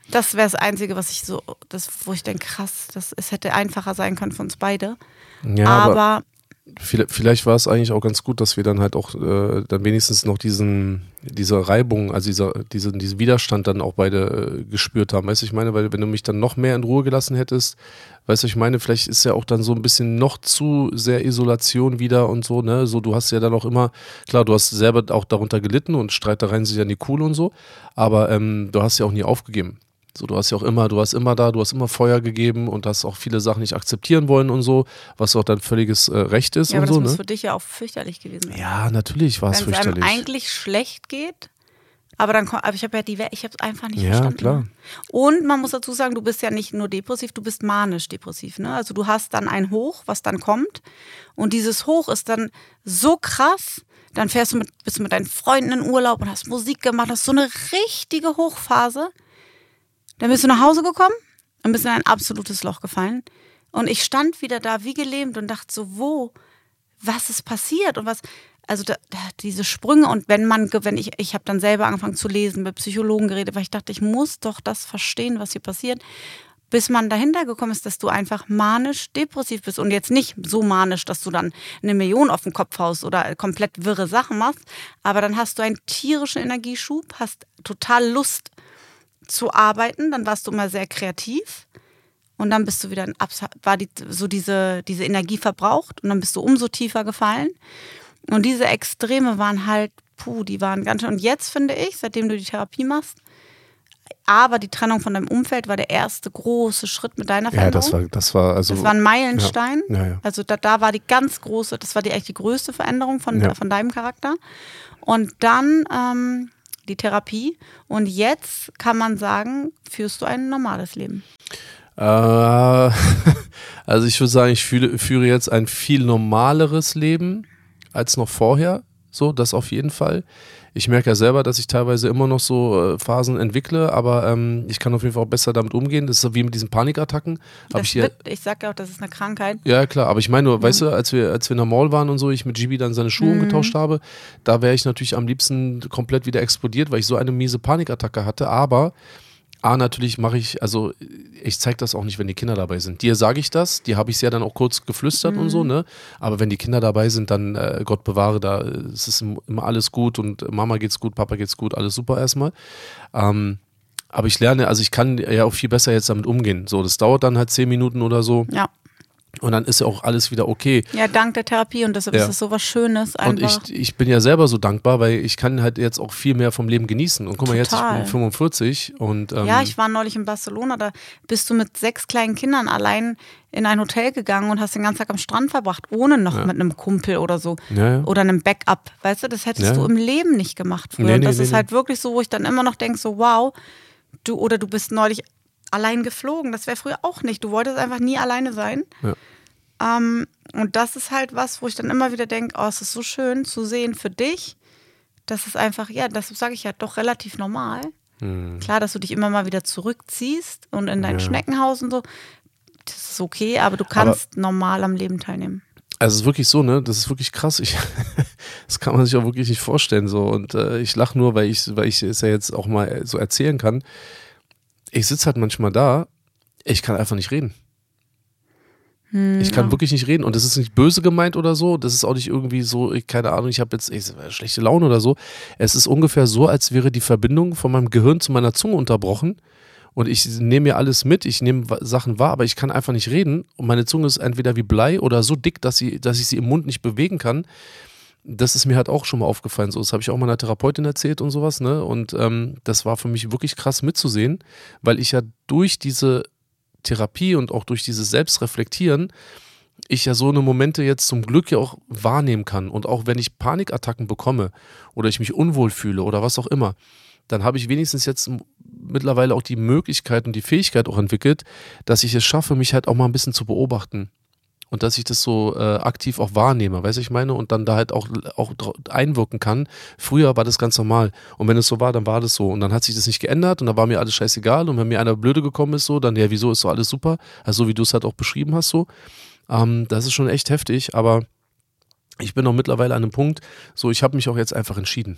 Das wäre das Einzige, was ich so, das, wo ich denke, krass, das, es hätte einfacher sein können für uns beide. Ja, aber, Vielleicht war es eigentlich auch ganz gut, dass wir dann halt auch äh, dann wenigstens noch diesen, diese Reibung, also dieser, diesen, diesen Widerstand dann auch beide äh, gespürt haben. Weißt du, ich meine, weil wenn du mich dann noch mehr in Ruhe gelassen hättest, weißt du, ich meine, vielleicht ist ja auch dann so ein bisschen noch zu sehr Isolation wieder und so, ne? So, du hast ja dann auch immer, klar, du hast selber auch darunter gelitten und Streitereien sind ja nie cool und so, aber ähm, du hast ja auch nie aufgegeben. So, du hast ja auch immer, du hast immer da, du hast immer Feuer gegeben und hast auch viele Sachen nicht akzeptieren wollen und so, was auch dein völliges äh, Recht ist ja, und aber so. das muss Ne? für dich ja auch fürchterlich gewesen sein. Ja, natürlich war es Wenn es fürchterlich. eigentlich schlecht geht, aber dann aber ich habe ja die, ich habe es einfach nicht Ja, verstanden. klar. Und man muss dazu sagen, du bist ja nicht nur depressiv, du bist manisch depressiv. Ne? Also du hast dann ein Hoch, was dann kommt, und dieses Hoch ist dann so krass. Dann fährst du mit, bist du mit deinen Freunden in Urlaub und hast Musik gemacht, hast so eine richtige Hochphase. Dann bist du nach Hause gekommen und bist in ein absolutes Loch gefallen. Und ich stand wieder da wie gelähmt und dachte so, wo, was ist passiert? Und was, also da, da, diese Sprünge und wenn man, wenn ich, ich habe dann selber angefangen zu lesen, mit Psychologen geredet, weil ich dachte, ich muss doch das verstehen, was hier passiert, bis man dahinter gekommen ist, dass du einfach manisch depressiv bist und jetzt nicht so manisch, dass du dann eine Million auf den Kopf haust oder komplett wirre Sachen machst, aber dann hast du einen tierischen Energieschub, hast total Lust zu arbeiten, dann warst du immer sehr kreativ und dann bist du wieder in Abs war die, so diese, diese Energie verbraucht und dann bist du umso tiefer gefallen. Und diese Extreme waren halt, puh, die waren ganz schön. Und jetzt finde ich, seitdem du die Therapie machst, aber die Trennung von deinem Umfeld war der erste große Schritt mit deiner ja, Veränderung. das war, das war, also. Das war ein Meilenstein. Ja, ja, ja. Also da, da war die ganz große, das war die echt die größte Veränderung von, Ja. von deinem Charakter. Und dann ähm, die Therapie. Und jetzt kann man sagen, führst du ein normales Leben. Äh, also ich würde sagen, ich fühle, führe jetzt ein viel normaleres Leben als noch vorher. So, das auf jeden Fall. Ich merke ja selber, dass ich teilweise immer noch so äh, Phasen entwickle, aber ähm, ich kann auf jeden Fall auch besser damit umgehen. Das ist so wie mit diesen Panikattacken. Hab ich wird, ich sag ja auch, das ist eine Krankheit. ja, klar, aber ich meine nur, weißt du, als wir, als wir in der Mall waren und so, ich mit Gibi dann seine Schuhe umgetauscht habe, da wäre ich natürlich am liebsten komplett wieder explodiert, weil ich so eine miese Panikattacke hatte, aber A, natürlich mache ich, also ich zeige das auch nicht, wenn die Kinder dabei sind. Dir sage ich das, die habe ich ja dann auch kurz geflüstert und so, ne? Aber wenn die Kinder dabei sind, dann äh, Gott bewahre, da es ist im- immer alles gut und Mama geht's gut, Papa geht's gut, alles super erstmal. Ähm, aber ich lerne, also ich kann ja auch viel besser jetzt damit umgehen. So, das dauert dann halt zehn Minuten oder so Ja. Und dann ist ja auch alles wieder okay. Ja, dank der Therapie und deshalb Ja. ist es so was Schönes Und einfach. ich, ich bin ja selber so dankbar, weil ich kann halt jetzt auch viel mehr vom Leben genießen. Und guck mal, jetzt ich bin 45 und ähm, ja, ich war neulich in Barcelona, da bist du mit sechs kleinen Kindern allein in ein Hotel gegangen und hast den ganzen Tag am Strand verbracht, ohne noch mit einem Kumpel oder so. Ja, ja. Oder einem Backup. Weißt du, das hättest Ja. du im Leben nicht gemacht früher. Nee, und nee, das nee, ist halt wirklich so, wo ich dann immer noch denke, so wow, du oder du bist neulich allein geflogen. Das wäre früher auch nicht. Du wolltest einfach nie alleine sein. Ja. Ähm, und das ist halt was, wo ich dann immer wieder denke, oh, es ist so schön zu sehen für dich. Das ist einfach, ja, das sage ich ja doch relativ normal. Klar, dass du dich immer mal wieder zurückziehst und in dein. Ja. Schneckenhaus und so. Das ist okay, aber du kannst normal am Leben teilnehmen. Also es ist wirklich so, ne? Das ist wirklich krass. Ich, das kann man sich auch wirklich nicht vorstellen. So. Und äh, ich lache nur, weil ich, weil ich es ja jetzt auch mal so erzählen kann. Ich sitze halt manchmal da, ich kann einfach nicht reden. Ich kann wirklich nicht reden und das ist nicht böse gemeint oder so. Das ist auch nicht irgendwie so, ich, keine Ahnung, ich habe jetzt ich, schlechte Laune oder so. Es ist ungefähr so, als wäre die Verbindung von meinem Gehirn zu meiner Zunge unterbrochen und ich nehme mir alles mit, ich nehme Sachen wahr, aber ich kann einfach nicht reden und meine Zunge ist entweder wie Blei oder so dick, dass, sie, dass ich sie im Mund nicht bewegen kann. Das ist mir halt auch schon mal aufgefallen. So, das habe ich auch meiner Therapeutin erzählt und sowas, ne? Und ähm, das war für mich wirklich krass mitzusehen, weil ich ja durch diese Therapie und auch durch dieses Selbstreflektieren ich ja so eine Momente jetzt zum Glück ja auch wahrnehmen kann. Und auch wenn ich Panikattacken bekomme oder ich mich unwohl fühle oder was auch immer, dann habe ich wenigstens jetzt mittlerweile auch die Möglichkeit und die Fähigkeit auch entwickelt, dass ich es schaffe, mich halt auch mal ein bisschen zu beobachten. Und dass ich das so äh, aktiv auch wahrnehme, weißt du, ich meine, und dann da halt auch, auch einwirken kann. Früher war das ganz normal. Und wenn es so war, dann war das so. Und dann hat sich das nicht geändert und dann war mir alles scheißegal. Und wenn mir einer blöde gekommen ist, so, dann, ja, wieso ist so alles super? Also, so wie du es halt auch beschrieben hast, so. Ähm, das ist schon echt heftig, aber ich bin auch mittlerweile an einem Punkt, so, ich habe mich auch jetzt einfach entschieden.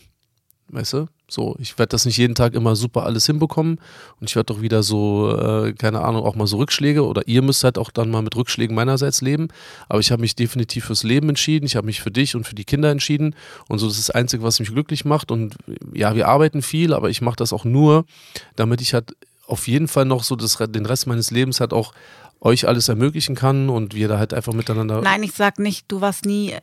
Weißt du? So, ich werde das nicht jeden Tag immer super alles hinbekommen und ich werde doch wieder so, äh, keine Ahnung, auch mal so Rückschläge oder ihr müsst halt auch dann mal mit Rückschlägen meinerseits leben. Aber ich habe mich definitiv fürs Leben entschieden. Ich habe mich für dich und für die Kinder entschieden und so das ist das Einzige, was mich glücklich macht. Und ja, wir arbeiten viel, aber ich mache das auch nur, damit ich halt auf jeden Fall noch so das, den Rest meines Lebens halt auch euch alles ermöglichen kann und wir da halt einfach miteinander. Nein, ich sag nicht, du warst nie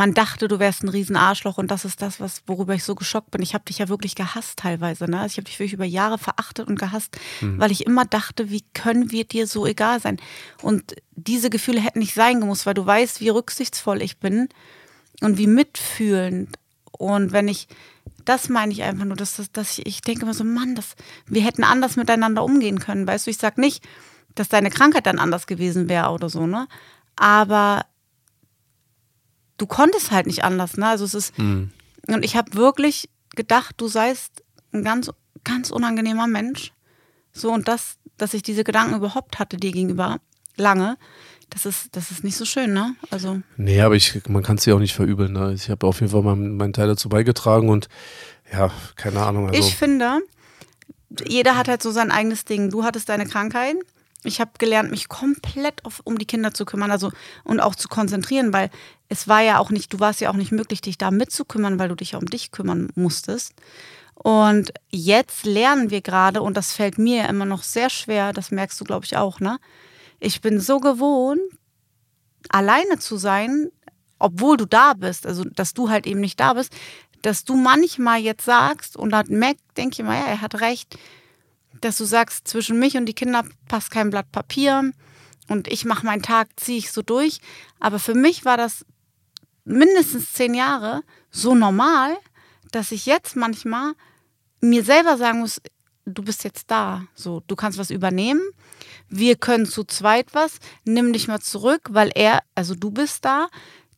man dachte, du wärst ein Riesenarschloch und das ist das, was, worüber ich so geschockt bin. Ich habe dich ja wirklich gehasst teilweise. Ne? Also ich habe dich wirklich über Jahre verachtet und gehasst, mhm. weil ich immer dachte, wie können wir dir so egal sein? Und diese Gefühle hätten nicht sein gemusst, weil du weißt, wie rücksichtsvoll ich bin und wie mitfühlend. Und wenn ich, das meine ich einfach nur, dass, dass, dass ich, ich denke immer so, Mann, das, wir hätten anders miteinander umgehen können. Weißt du, ich sag nicht, dass deine Krankheit dann anders gewesen wäre oder so, ne? Aber du konntest halt nicht anders, ne? Also es ist, mhm. und ich habe wirklich gedacht, du seist ein ganz, ganz unangenehmer Mensch. So, und das, dass ich diese Gedanken überhaupt hatte dir gegenüber lange, das ist, das ist nicht so schön, ne? Also. Nee, aber ich, man kann es dir auch nicht verübeln. Ne? Ich habe auf jeden Fall meinen, meinen Teil dazu beigetragen und ja, keine Ahnung. Also. Ich finde, jeder hat halt so sein eigenes Ding. Du hattest deine Krankheit ich habe gelernt, mich komplett auf, um die Kinder zu kümmern, also und auch zu konzentrieren, weil es war ja auch nicht, du warst ja auch nicht möglich, dich da mitzukümmern, weil du dich ja um dich kümmern musstest. Und jetzt lernen wir gerade, und das fällt mir ja immer noch sehr schwer, das merkst du, glaube ich, auch, ne? Ich bin so gewohnt, alleine zu sein, obwohl du da bist, also dass du halt eben nicht da bist, dass du manchmal jetzt sagst, und dann merkt, denke ich mal, ja, er hat recht, dass du sagst, zwischen mich und die Kinder passt kein Blatt Papier und ich mache meinen Tag, ziehe ich so durch. Aber für mich war das mindestens zehn Jahre so normal, dass ich jetzt manchmal mir selber sagen muss, du bist jetzt da, so, du kannst was übernehmen. Wir können zu zweit was, nimm dich mal zurück, weil er, also du bist da.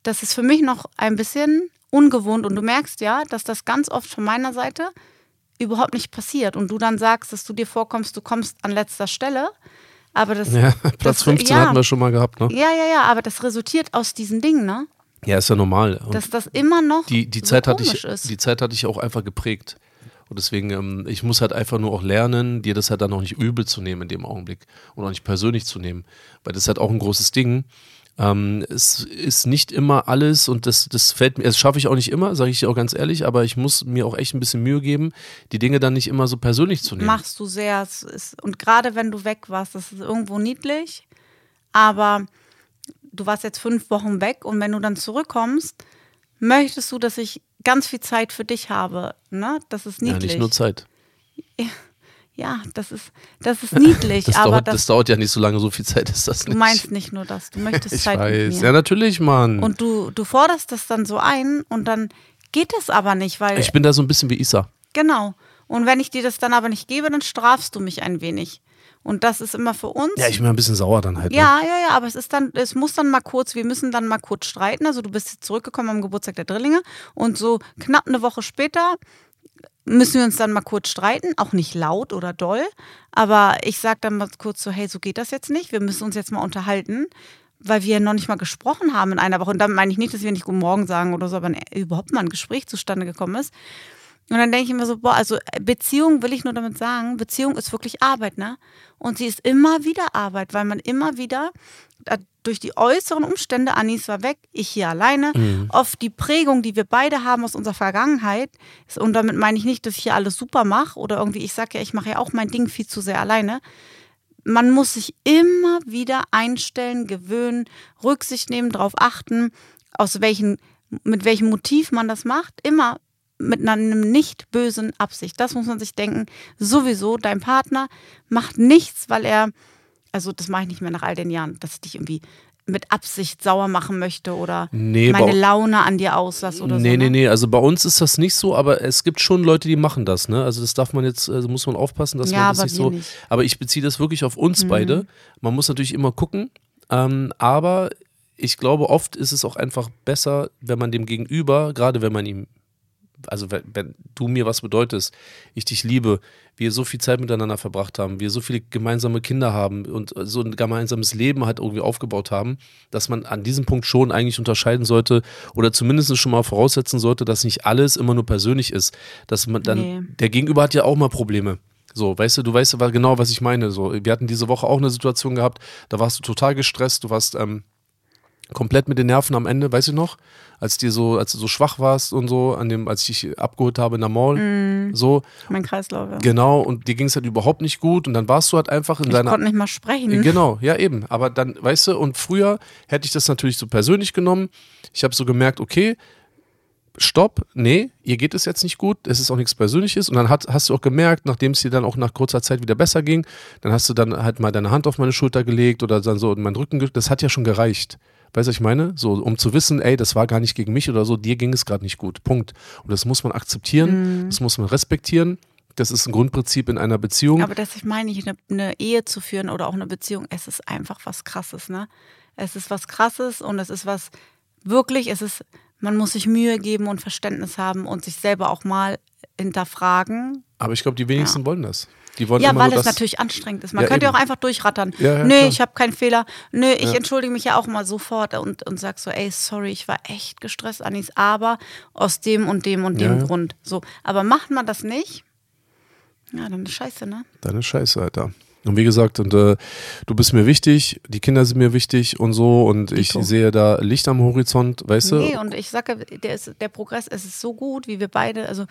Das ist für mich noch ein bisschen ungewohnt und du merkst ja, dass das ganz oft von meiner Seite überhaupt nicht passiert und du dann sagst, dass du dir vorkommst, du kommst an letzter Stelle. Aber das. Ja, Platz das, 15 ja, hatten wir schon mal gehabt, ne? Ja, ja, ja, aber das resultiert aus diesen Dingen, ne? Ja, ist ja normal. Und Dass das immer noch. Die, die, so Zeit hatte ich, ist. die Zeit hatte ich auch einfach geprägt. Und deswegen, ähm, ich muss halt einfach nur auch lernen, dir das halt dann auch nicht übel zu nehmen in dem Augenblick und auch nicht persönlich zu nehmen. Weil das ist halt auch ein großes Ding. Ähm, es ist nicht immer alles und das, das fällt mir, das schaffe ich auch nicht immer, sage ich dir auch ganz ehrlich, aber ich muss mir auch echt ein bisschen Mühe geben, die Dinge dann nicht immer so persönlich zu nehmen. Machst du sehr. Ist, und gerade wenn du weg warst, das ist irgendwo niedlich, aber du warst jetzt fünf Wochen weg und wenn du dann zurückkommst, möchtest du, dass ich ganz viel Zeit für dich habe. Ne? Das ist niedlich. Ja, nicht nur Zeit. Ja das ist, das ist niedlich. das, aber dauert, das, das, dauert ja nicht so lange, so viel Zeit ist das nicht. Du meinst nicht nur das, du möchtest ich Zeit weiß. mit mir. Ja, natürlich, Mann. Und du, du forderst das dann so ein und dann geht es aber nicht, weil. Ich bin da so ein bisschen wie Isa. Genau. Und wenn ich dir das dann aber nicht gebe, dann strafst du mich ein wenig. Und das ist immer für uns. Ja, ich bin ein bisschen sauer dann halt. Ja, ne? ja, ja, aber es ist dann, es muss dann mal kurz, wir müssen dann mal kurz streiten. Also du bist jetzt zurückgekommen am Geburtstag der Drillinge und so knapp eine Woche später müssen wir uns dann mal kurz streiten, auch nicht laut oder doll, aber ich sage dann mal kurz so, hey, so geht das jetzt nicht, wir müssen uns jetzt mal unterhalten, weil wir noch nicht mal gesprochen haben in einer Woche. Und damit meine ich nicht, dass wir nicht Guten Morgen sagen oder so, aber überhaupt mal ein Gespräch zustande gekommen ist. Und dann denke ich mir so, boah, also Beziehung will ich nur damit sagen, Beziehung ist wirklich Arbeit, ne? Und sie ist immer wieder Arbeit, weil man immer wieder äh, durch die äußeren Umstände, Anis war weg, ich hier alleine, mhm. oft die Prägung, die wir beide haben aus unserer Vergangenheit, und damit meine ich nicht, dass ich hier alles super mache oder irgendwie, ich sage ja, ich mache ja auch mein Ding viel zu sehr alleine. Man muss sich immer wieder einstellen, gewöhnen, Rücksicht nehmen, darauf achten, aus welchen, mit welchem Motiv man das macht. Immer mit einer nicht bösen Absicht. Das muss man sich denken. Sowieso, dein Partner macht nichts, weil er, also das mache ich nicht mehr nach all den Jahren, dass ich dich irgendwie mit Absicht sauer machen möchte oder nee, meine Laune an dir auslasse oder nee, so. Nee, nee, nee. Also bei uns ist das nicht so, aber es gibt schon Leute, die machen das, ne? Also das darf man jetzt, also muss man aufpassen, dass ja, man das nicht so. Nicht. Aber ich beziehe das wirklich auf uns mhm. beide. Man muss natürlich immer gucken. Ähm, aber ich glaube, oft ist es auch einfach besser, wenn man dem Gegenüber, gerade wenn man ihm also wenn, wenn du mir was bedeutest, ich dich liebe, wir so viel Zeit miteinander verbracht haben, wir so viele gemeinsame Kinder haben und so ein gemeinsames Leben halt irgendwie aufgebaut haben, dass man an diesem Punkt schon eigentlich unterscheiden sollte oder zumindest schon mal voraussetzen sollte, dass nicht alles immer nur persönlich ist. Dass man dann, Nee. der Gegenüber hat ja auch mal Probleme. So, weißt du, du weißt genau, was ich meine. So, wir hatten diese Woche auch eine Situation gehabt, da warst du total gestresst, du warst ähm, komplett mit den Nerven am Ende, weißt du noch? Als dir so, als du so schwach warst und so, an dem, als ich dich abgeholt habe in der Mall, Mhm. so, Mein Kreislauf. Ja. genau, und dir ging es halt überhaupt nicht gut und dann warst du halt einfach in Ich deiner konnte nicht mal sprechen. Genau, ja eben. Aber dann, weißt du, und früher hätte ich das natürlich so persönlich genommen. Ich habe so gemerkt, okay, stopp, nee, ihr geht es jetzt nicht gut, es ist auch nichts Persönliches. Und dann hat, hast du auch gemerkt, nachdem es dir dann auch nach kurzer Zeit wieder besser ging, dann hast du dann halt mal deine Hand auf meine Schulter gelegt oder dann so in meinen Rücken. Das hat ja schon gereicht. Weißt du, was ich meine? So, um zu wissen, ey, das war gar nicht gegen mich oder so, dir ging es gerade nicht gut. Punkt. Und das muss man akzeptieren, das muss man respektieren. Das ist ein Grundprinzip in einer Beziehung. Aber das ich meine ich, eine, eine Ehe zu führen oder auch eine Beziehung, es ist einfach was Krasses, ne? Es ist was Krasses und es ist was wirklich, es ist, man muss sich Mühe geben und Verständnis haben und sich selber auch mal hinterfragen. Aber ich glaube, die wenigsten wollen das. Die wollen Ja, weil es natürlich anstrengend ist. Man Ja, könnte ja eben. auch einfach durchrattern. Ja, ja, Nö, klar. ich habe keinen Fehler. Nö, ich Ja. entschuldige mich ja auch mal sofort und, und sag so, ey, sorry, ich war echt gestresst, Anis, aber aus dem und dem und dem Ja, ja. Grund. So, aber macht man das nicht? Ja, dann ist scheiße, ne? Deine Scheiße, Alter. Und wie gesagt, und äh, du bist mir wichtig, die Kinder sind mir wichtig und so und ich Dito. sehe da Licht am Horizont, weißt du? Nee, und ich sage, der, ist, der Progress, es ist so gut, wie wir beide, also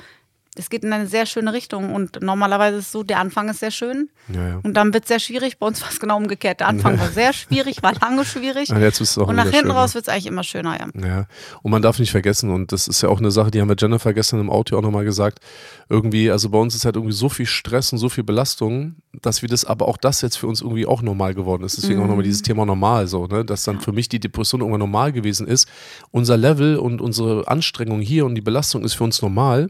es geht in eine sehr schöne Richtung und normalerweise ist es so, der Anfang ist sehr schön Ja, ja. und dann wird es sehr schwierig. Bei uns war es genau umgekehrt. Der Anfang war sehr schwierig, war lange schwierig auch und nach hinten schön, raus wird es eigentlich immer schöner, ja. Ja, und man darf nicht vergessen, und das ist ja auch eine Sache, die haben wir Jennifer gestern im Auto auch nochmal gesagt, irgendwie, also bei uns ist halt irgendwie so viel Stress und so viel Belastung, dass wir das, aber auch das jetzt für uns irgendwie auch normal geworden ist. Deswegen auch nochmal dieses Thema normal so, ne, dass dann für mich die Depression irgendwann normal gewesen ist. Unser Level und unsere Anstrengung hier und die Belastung ist für uns normal.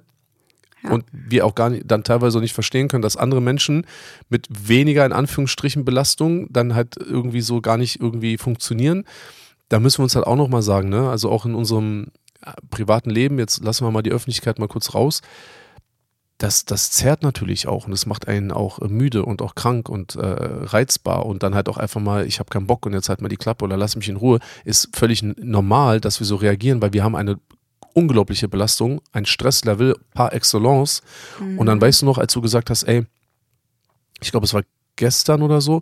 Und wir auch gar nicht, dann teilweise nicht verstehen können, dass andere Menschen mit weniger in Anführungsstrichen Belastung dann halt irgendwie so gar nicht irgendwie funktionieren da müssen wir uns halt auch nochmal sagen, ne? Also auch in unserem äh, privaten Leben, jetzt lassen wir mal die Öffentlichkeit mal kurz raus. Das, das zerrt natürlich auch und das macht einen auch äh, müde und auch krank und äh, reizbar und dann halt auch einfach mal, ich habe keinen Bock und jetzt halt mal die Klappe oder lass mich in Ruhe, ist völlig normal, dass wir so reagieren, weil wir haben eine unglaubliche Belastung, ein Stresslevel par excellence und dann weißt du noch, als du gesagt hast, ey, ich glaube, es war gestern oder so,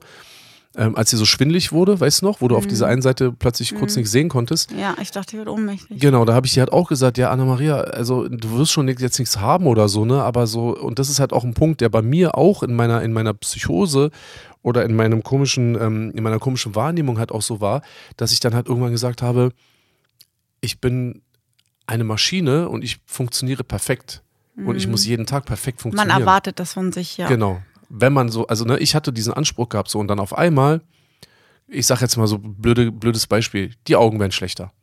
ähm, als sie so schwindlig wurde, weißt du noch, wo du auf dieser einen Seite plötzlich kurz nichts sehen konntest. Ja, ich dachte, ich werde ohnmächtig. Genau, da habe ich dir halt auch gesagt, ja, Anna-Maria, also du wirst schon jetzt nichts haben oder so, ne? Aber so, und das ist halt auch ein Punkt, der bei mir auch in meiner, in meiner Psychose oder in meinem komischen, ähm, in meiner komischen Wahrnehmung halt auch so war, dass ich dann halt irgendwann gesagt habe, ich bin eine Maschine und ich funktioniere perfekt. Und ich muss jeden Tag perfekt Man funktionieren. erwartet das von sich, ja. Genau. Wenn man so, also ne, ich hatte diesen Anspruch gehabt, so und dann auf einmal, ich sag jetzt mal so blöde, blödes Beispiel, die Augen werden schlechter.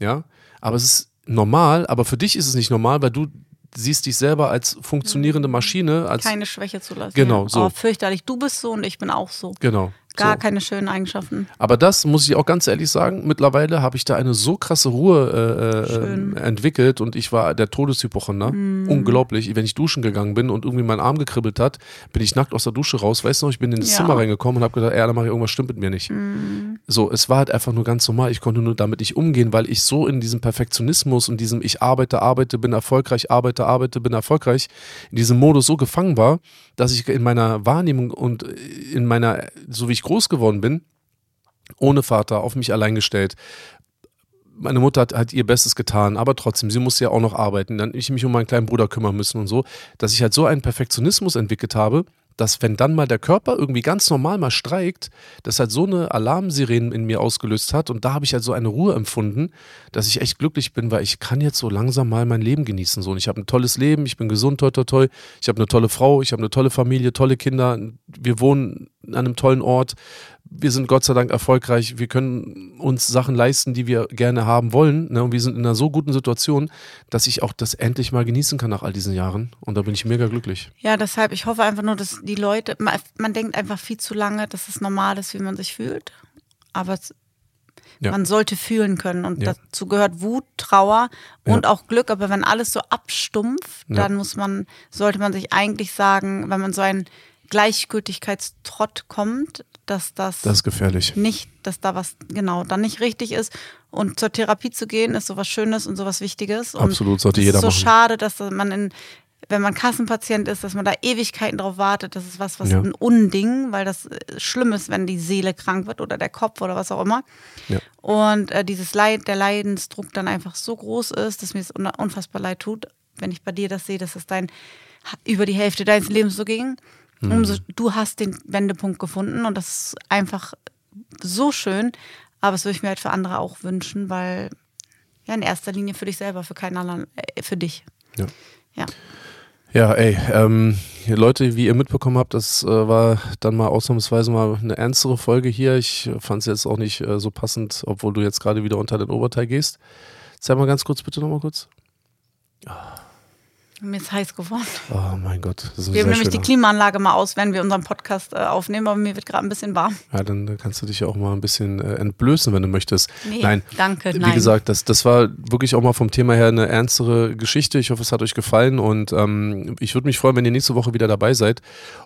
Ja. Aber es ist normal, aber für dich ist es nicht normal, weil du siehst dich selber als funktionierende Maschine, als Keine Schwäche zu lassen. Genau, ja. so. Oh, fürchterlich, du bist so und ich bin auch so. genau. Gar so. keine schönen Eigenschaften. Aber das muss ich auch ganz ehrlich sagen, mittlerweile habe ich da eine so krasse Ruhe äh, äh, entwickelt und ich war der Todeshypochonder. Unglaublich. Wenn ich duschen gegangen bin und irgendwie mein Arm gekribbelt hat, bin ich nackt aus der Dusche raus. Weißt du noch, ich bin in das Ja. Zimmer reingekommen und habe gedacht, ey, da mache ich irgendwas stimmt mit mir nicht. So, es war halt einfach nur ganz normal. Ich konnte nur damit nicht umgehen, weil ich so in diesem Perfektionismus und diesem ich arbeite, arbeite, bin erfolgreich, arbeite, arbeite, bin erfolgreich, in diesem Modus so gefangen war, dass ich in meiner Wahrnehmung und in meiner, so wie ich groß geworden bin, ohne Vater, auf mich allein gestellt. Meine Mutter hat, hat ihr Bestes getan, aber trotzdem, sie musste ja auch noch arbeiten. Dann ich mich um meinen kleinen Bruder kümmern müssen und so, dass ich halt so einen Perfektionismus entwickelt habe, dass wenn dann mal der Körper irgendwie ganz normal mal streikt, das halt so eine Alarmsirene in mir ausgelöst hat und da habe ich halt so eine Ruhe empfunden, dass ich echt glücklich bin, weil ich kann jetzt so langsam mal mein Leben genießen. So und ich habe ein tolles Leben, ich bin gesund, toi toi toi, ich habe eine tolle Frau, ich habe eine tolle Familie, tolle Kinder, wir wohnen an einem tollen Ort, wir sind Gott sei Dank erfolgreich, wir können uns Sachen leisten, die wir gerne haben wollen. Ne? Und wir sind in einer so guten Situation, dass ich auch das endlich mal genießen kann nach all diesen Jahren. Und da bin ich mega glücklich. Ja, deshalb, ich hoffe einfach nur, dass die Leute, man, man denkt einfach viel zu lange, dass es normal ist, wie man sich fühlt. Aber es, Ja. Man sollte fühlen können und Ja. dazu gehört Wut, Trauer und Ja. auch Glück. Aber wenn alles so abstumpft, dann muss man, sollte man sich eigentlich sagen, wenn man so einen Gleichgültigkeitstrott kommt, dass das, Das ist gefährlich. nicht, dass da was genau dann nicht richtig ist. Und zur Therapie zu gehen, ist sowas Schönes und sowas Wichtiges. Und Absolut, sollte es jeder ist so machen. schade, dass man in, wenn man Kassenpatient ist, dass man da Ewigkeiten drauf wartet. Das ist was, was Ja. ein Unding, weil das äh, schlimm ist, wenn die Seele krank wird oder der Kopf oder was auch immer. Ja. Und äh, dieses Leid, der Leidensdruck dann einfach so groß ist, dass mir es un- unfassbar leid tut, wenn ich bei dir das sehe, dass es dein über die Hälfte deines Lebens so ging. Mhm. Umso, du hast den Wendepunkt gefunden und das ist einfach so schön. Aber das würde ich mir halt für andere auch wünschen, weil ja in erster Linie für dich selber, für keinen anderen, äh, für dich. Ja. Ja. Ja, ey, ähm, Leute, wie ihr mitbekommen habt, das äh, war dann mal ausnahmsweise mal eine ernstere Folge hier. Ich fand es jetzt auch nicht äh, so passend, obwohl du jetzt gerade wieder unter den Oberteil gehst. Zeig mal ganz kurz, bitte nochmal kurz. Mir ist heiß geworden. Oh mein Gott, Wir sehr nämlich die. Klimaanlage mal aus, wenn wir unseren Podcast äh, aufnehmen, aber mir wird gerade ein bisschen warm. Ja, dann kannst du dich ja auch mal ein bisschen äh, entblößen, wenn du möchtest. Nee, Nein, danke, Wie nein. gesagt, das, das war wirklich auch mal vom Thema her eine ernstere Geschichte. Ich hoffe, es hat euch gefallen und ähm, ich würde mich freuen, wenn ihr nächste Woche wieder dabei seid.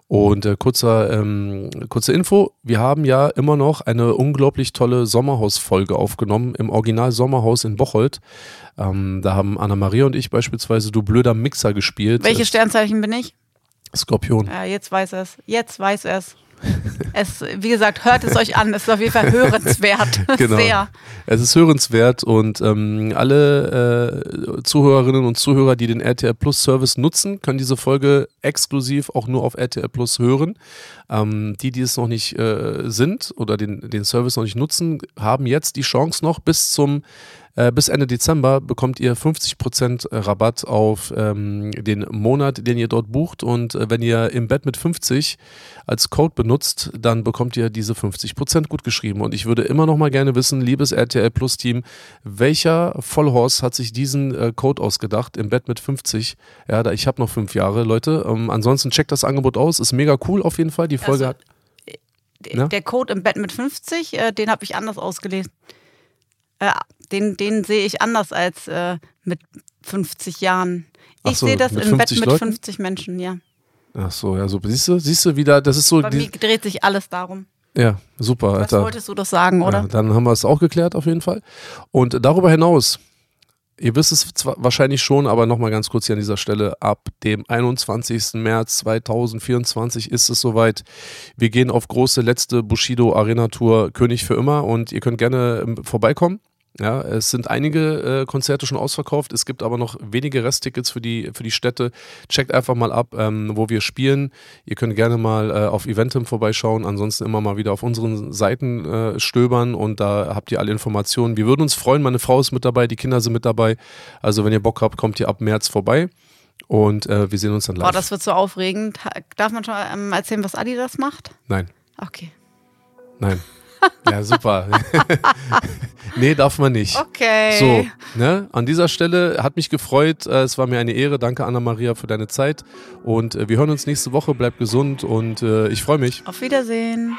Und äh, kurzer, ähm, kurze Info, wir haben ja immer noch eine unglaublich tolle Sommerhaus-Folge aufgenommen im Original Sommerhaus in Bocholt. Ähm, da haben Anna-Maria und ich beispielsweise Du blöder Mixer gespielt. Welche Es- Sternzeichen bin ich? Skorpion. Ja, jetzt weiß er es. Jetzt weiß er es. Es, wie gesagt, hört es euch an. Es ist auf jeden Fall hörenswert. Genau. Sehr. Es ist hörenswert und ähm, alle äh, Zuhörerinnen und Zuhörer, die den RTL Plus Service nutzen, können diese Folge exklusiv auch nur auf RTL Plus hören. Ähm, die, die es noch nicht äh, sind oder den, den Service noch nicht nutzen, haben jetzt die Chance noch bis zum äh, bis Ende Dezember bekommt ihr 50% Rabatt auf ähm, den Monat, den ihr dort bucht. Und äh, wenn ihr im Bett mit 50 als Code benutzt, dann bekommt ihr diese 50% gut geschrieben. Und ich würde immer noch mal gerne wissen, liebes RTL Plus Team, welcher Vollhorst hat sich diesen äh, Code ausgedacht im Bett mit 50? Ja, da, ich habe noch fünf Jahre, Leute. Ähm, ansonsten checkt das Angebot aus, ist mega cool auf jeden Fall. Die Folge Also, hat. Ja? Der Code im Bett mit 50, äh, den habe ich anders ausgelesen. Äh, den, den sehe ich anders als äh, mit 50 Jahren. Ich so, sehe das im Bett 50 mit Leuten? 50 Menschen, ja. Ach so, ja, so. Siehst du, siehst du wieder, das ist so. Bei mir dreht sich alles darum. ja, super, Das Alter. wolltest du doch sagen, oder? Ja, dann haben wir es auch geklärt auf jeden Fall. Und darüber hinaus, ihr wisst es zwar wahrscheinlich schon, aber nochmal ganz kurz hier an dieser Stelle, ab dem 21. März 2024 ist es soweit. Wir gehen auf große letzte Bushido Arena Tour König für immer und ihr könnt gerne ähm, vorbeikommen. Ja, es sind einige äh, Konzerte schon ausverkauft. Es gibt aber noch wenige Resttickets für die, für die Städte. Checkt einfach mal ab, ähm, wo wir spielen. Ihr könnt gerne mal äh, auf Eventim vorbeischauen. Ansonsten immer mal wieder auf unseren Seiten äh, stöbern und da habt ihr alle Informationen. Wir würden uns freuen. Meine Frau ist mit dabei, die Kinder sind mit dabei. Also wenn ihr Bock habt, kommt ihr ab März vorbei. Und äh, wir sehen uns dann live. Boah, das wird so aufregend. Darf man schon ähm, erzählen, was Adi das macht? Nein, Okay. nein. Ja, super. nee, darf man nicht. Okay. So, ne? An dieser Stelle hat mich gefreut. Äh, Es war mir eine Ehre. Danke, Anna-Maria, für deine Zeit. Und äh, wir hören uns nächste Woche. Bleib gesund und äh, ich freue mich. Auf Wiedersehen.